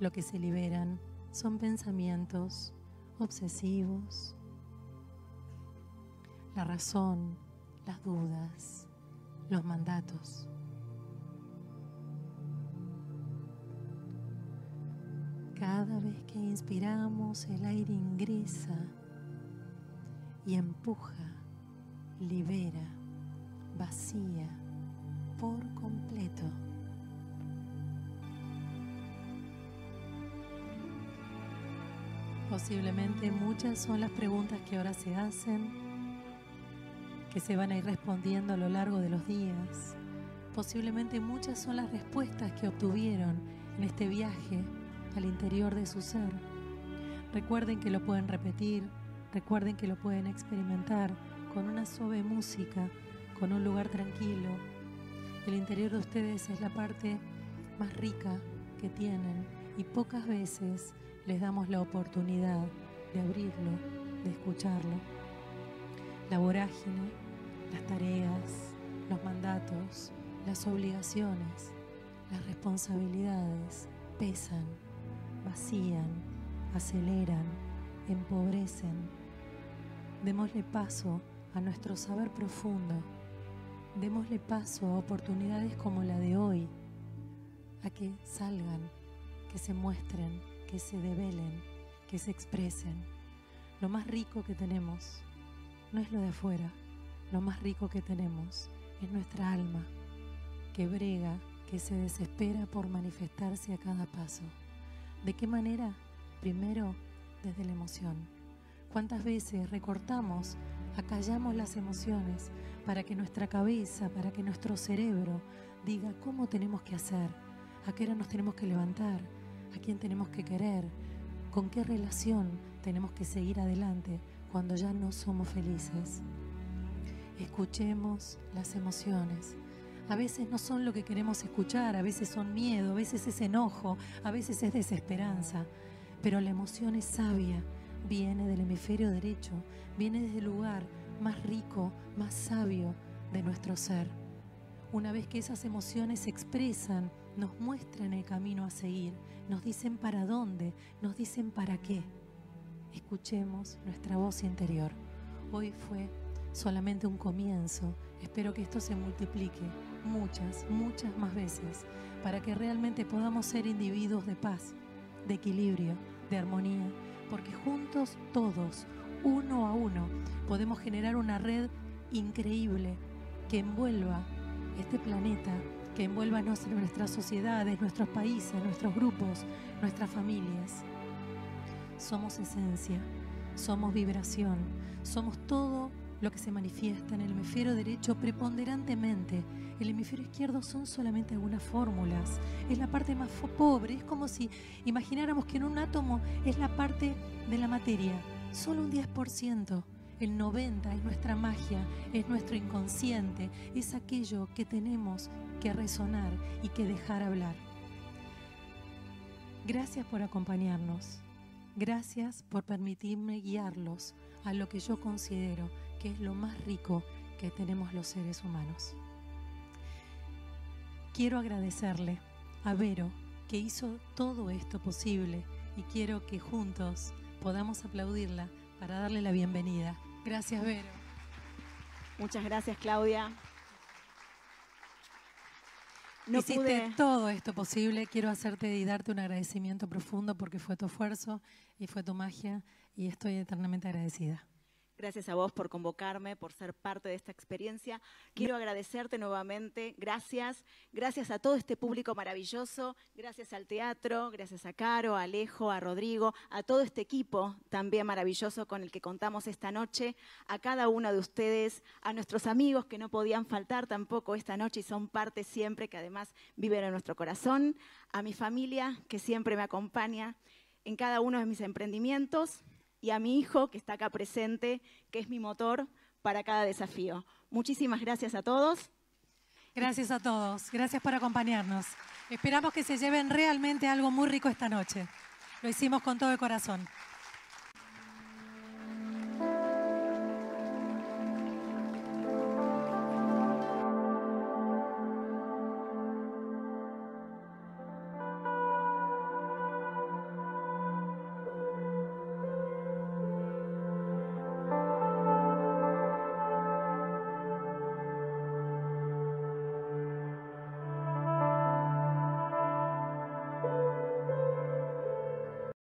Lo que se liberan son pensamientos obsesivos, la razón, las dudas, los mandatos. Cada vez que inspiramos, el aire ingresa y empuja, libera, vacía por completo. Posiblemente muchas son las preguntas que ahora se hacen, que se van a ir respondiendo a lo largo de los días. Posiblemente muchas son las respuestas que obtuvieron en este viaje al interior de su ser. Recuerden que lo pueden repetir, recuerden que lo pueden experimentar con una suave música, con un lugar tranquilo. El interior de ustedes es la parte más rica que tienen y pocas veces les damos la oportunidad de abrirlo, de escucharlo. La vorágine, las tareas, los mandatos, las obligaciones, las responsabilidades pesan, vacían, aceleran, empobrecen. Démosle paso a nuestro saber profundo. Démosle paso a oportunidades como la de hoy, a que salgan, que se muestren, que se develen, que se expresen. Lo más rico que tenemos no es lo de afuera, lo más rico que tenemos es nuestra alma, que brega, que se desespera por manifestarse a cada paso. ¿De qué manera? Primero, desde la emoción. ¿Cuántas veces recortamos, acallamos las emociones para que nuestra cabeza, para que nuestro cerebro diga cómo tenemos que hacer, a qué hora nos tenemos que levantar, a quién tenemos que querer, con qué relación tenemos que seguir adelante cuando ya no somos felices. Escuchemos las emociones. A veces no son lo que queremos escuchar, a veces son miedo, a veces es enojo, a veces es desesperanza, pero la emoción es sabia, viene del hemisferio derecho, viene desde el lugar más rico, más sabio de nuestro ser. Una vez que esas emociones se expresan, nos muestran el camino a seguir, nos dicen para dónde, nos dicen para qué. Escuchemos nuestra voz interior. Hoy fue solamente un comienzo. Espero que esto se multiplique muchas, muchas más veces para que realmente podamos ser individuos de paz, de equilibrio, de armonía, porque juntos todos, uno a uno, podemos generar una red increíble que envuelva este planeta que envuelva nuestras sociedades, nuestros países, nuestros grupos, nuestras familias. Somos esencia, somos vibración, somos todo lo que se manifiesta en el hemisferio derecho preponderantemente. El hemisferio izquierdo son solamente algunas fórmulas, es la parte más pobre, es como si imagináramos que en un átomo es la parte de la materia, solo un 10%. El 90 es nuestra magia, es nuestro inconsciente, es aquello que tenemos que resonar y que dejar hablar. Gracias por acompañarnos. Gracias por permitirme guiarlos a lo que yo considero que es lo más rico que tenemos los seres humanos. Quiero agradecerle a Vero que hizo todo esto posible y quiero que juntos podamos aplaudirla para darle la bienvenida. Gracias, Vero. Muchas gracias, Claudia. No Hiciste pude- todo esto posible. Quiero hacerte y darte un agradecimiento profundo porque fue tu esfuerzo y fue tu magia y estoy eternamente agradecida. Gracias a vos por convocarme, por ser parte de esta experiencia. Quiero agradecerte nuevamente. Gracias. Gracias a todo este público maravilloso. Gracias al teatro. Gracias a Caro, a Alejo, a Rodrigo, a todo este equipo también maravilloso con el que contamos esta noche. A cada uno de ustedes, a nuestros amigos que no podían faltar tampoco esta noche y son parte siempre, que además viven en nuestro corazón. A mi familia que siempre me acompaña en cada uno de mis emprendimientos y a mi hijo que está acá presente, que es mi motor para cada desafío. Muchísimas gracias a todos. Gracias a todos, gracias por acompañarnos. Esperamos que se lleven realmente algo muy rico esta noche. Lo hicimos con todo el corazón.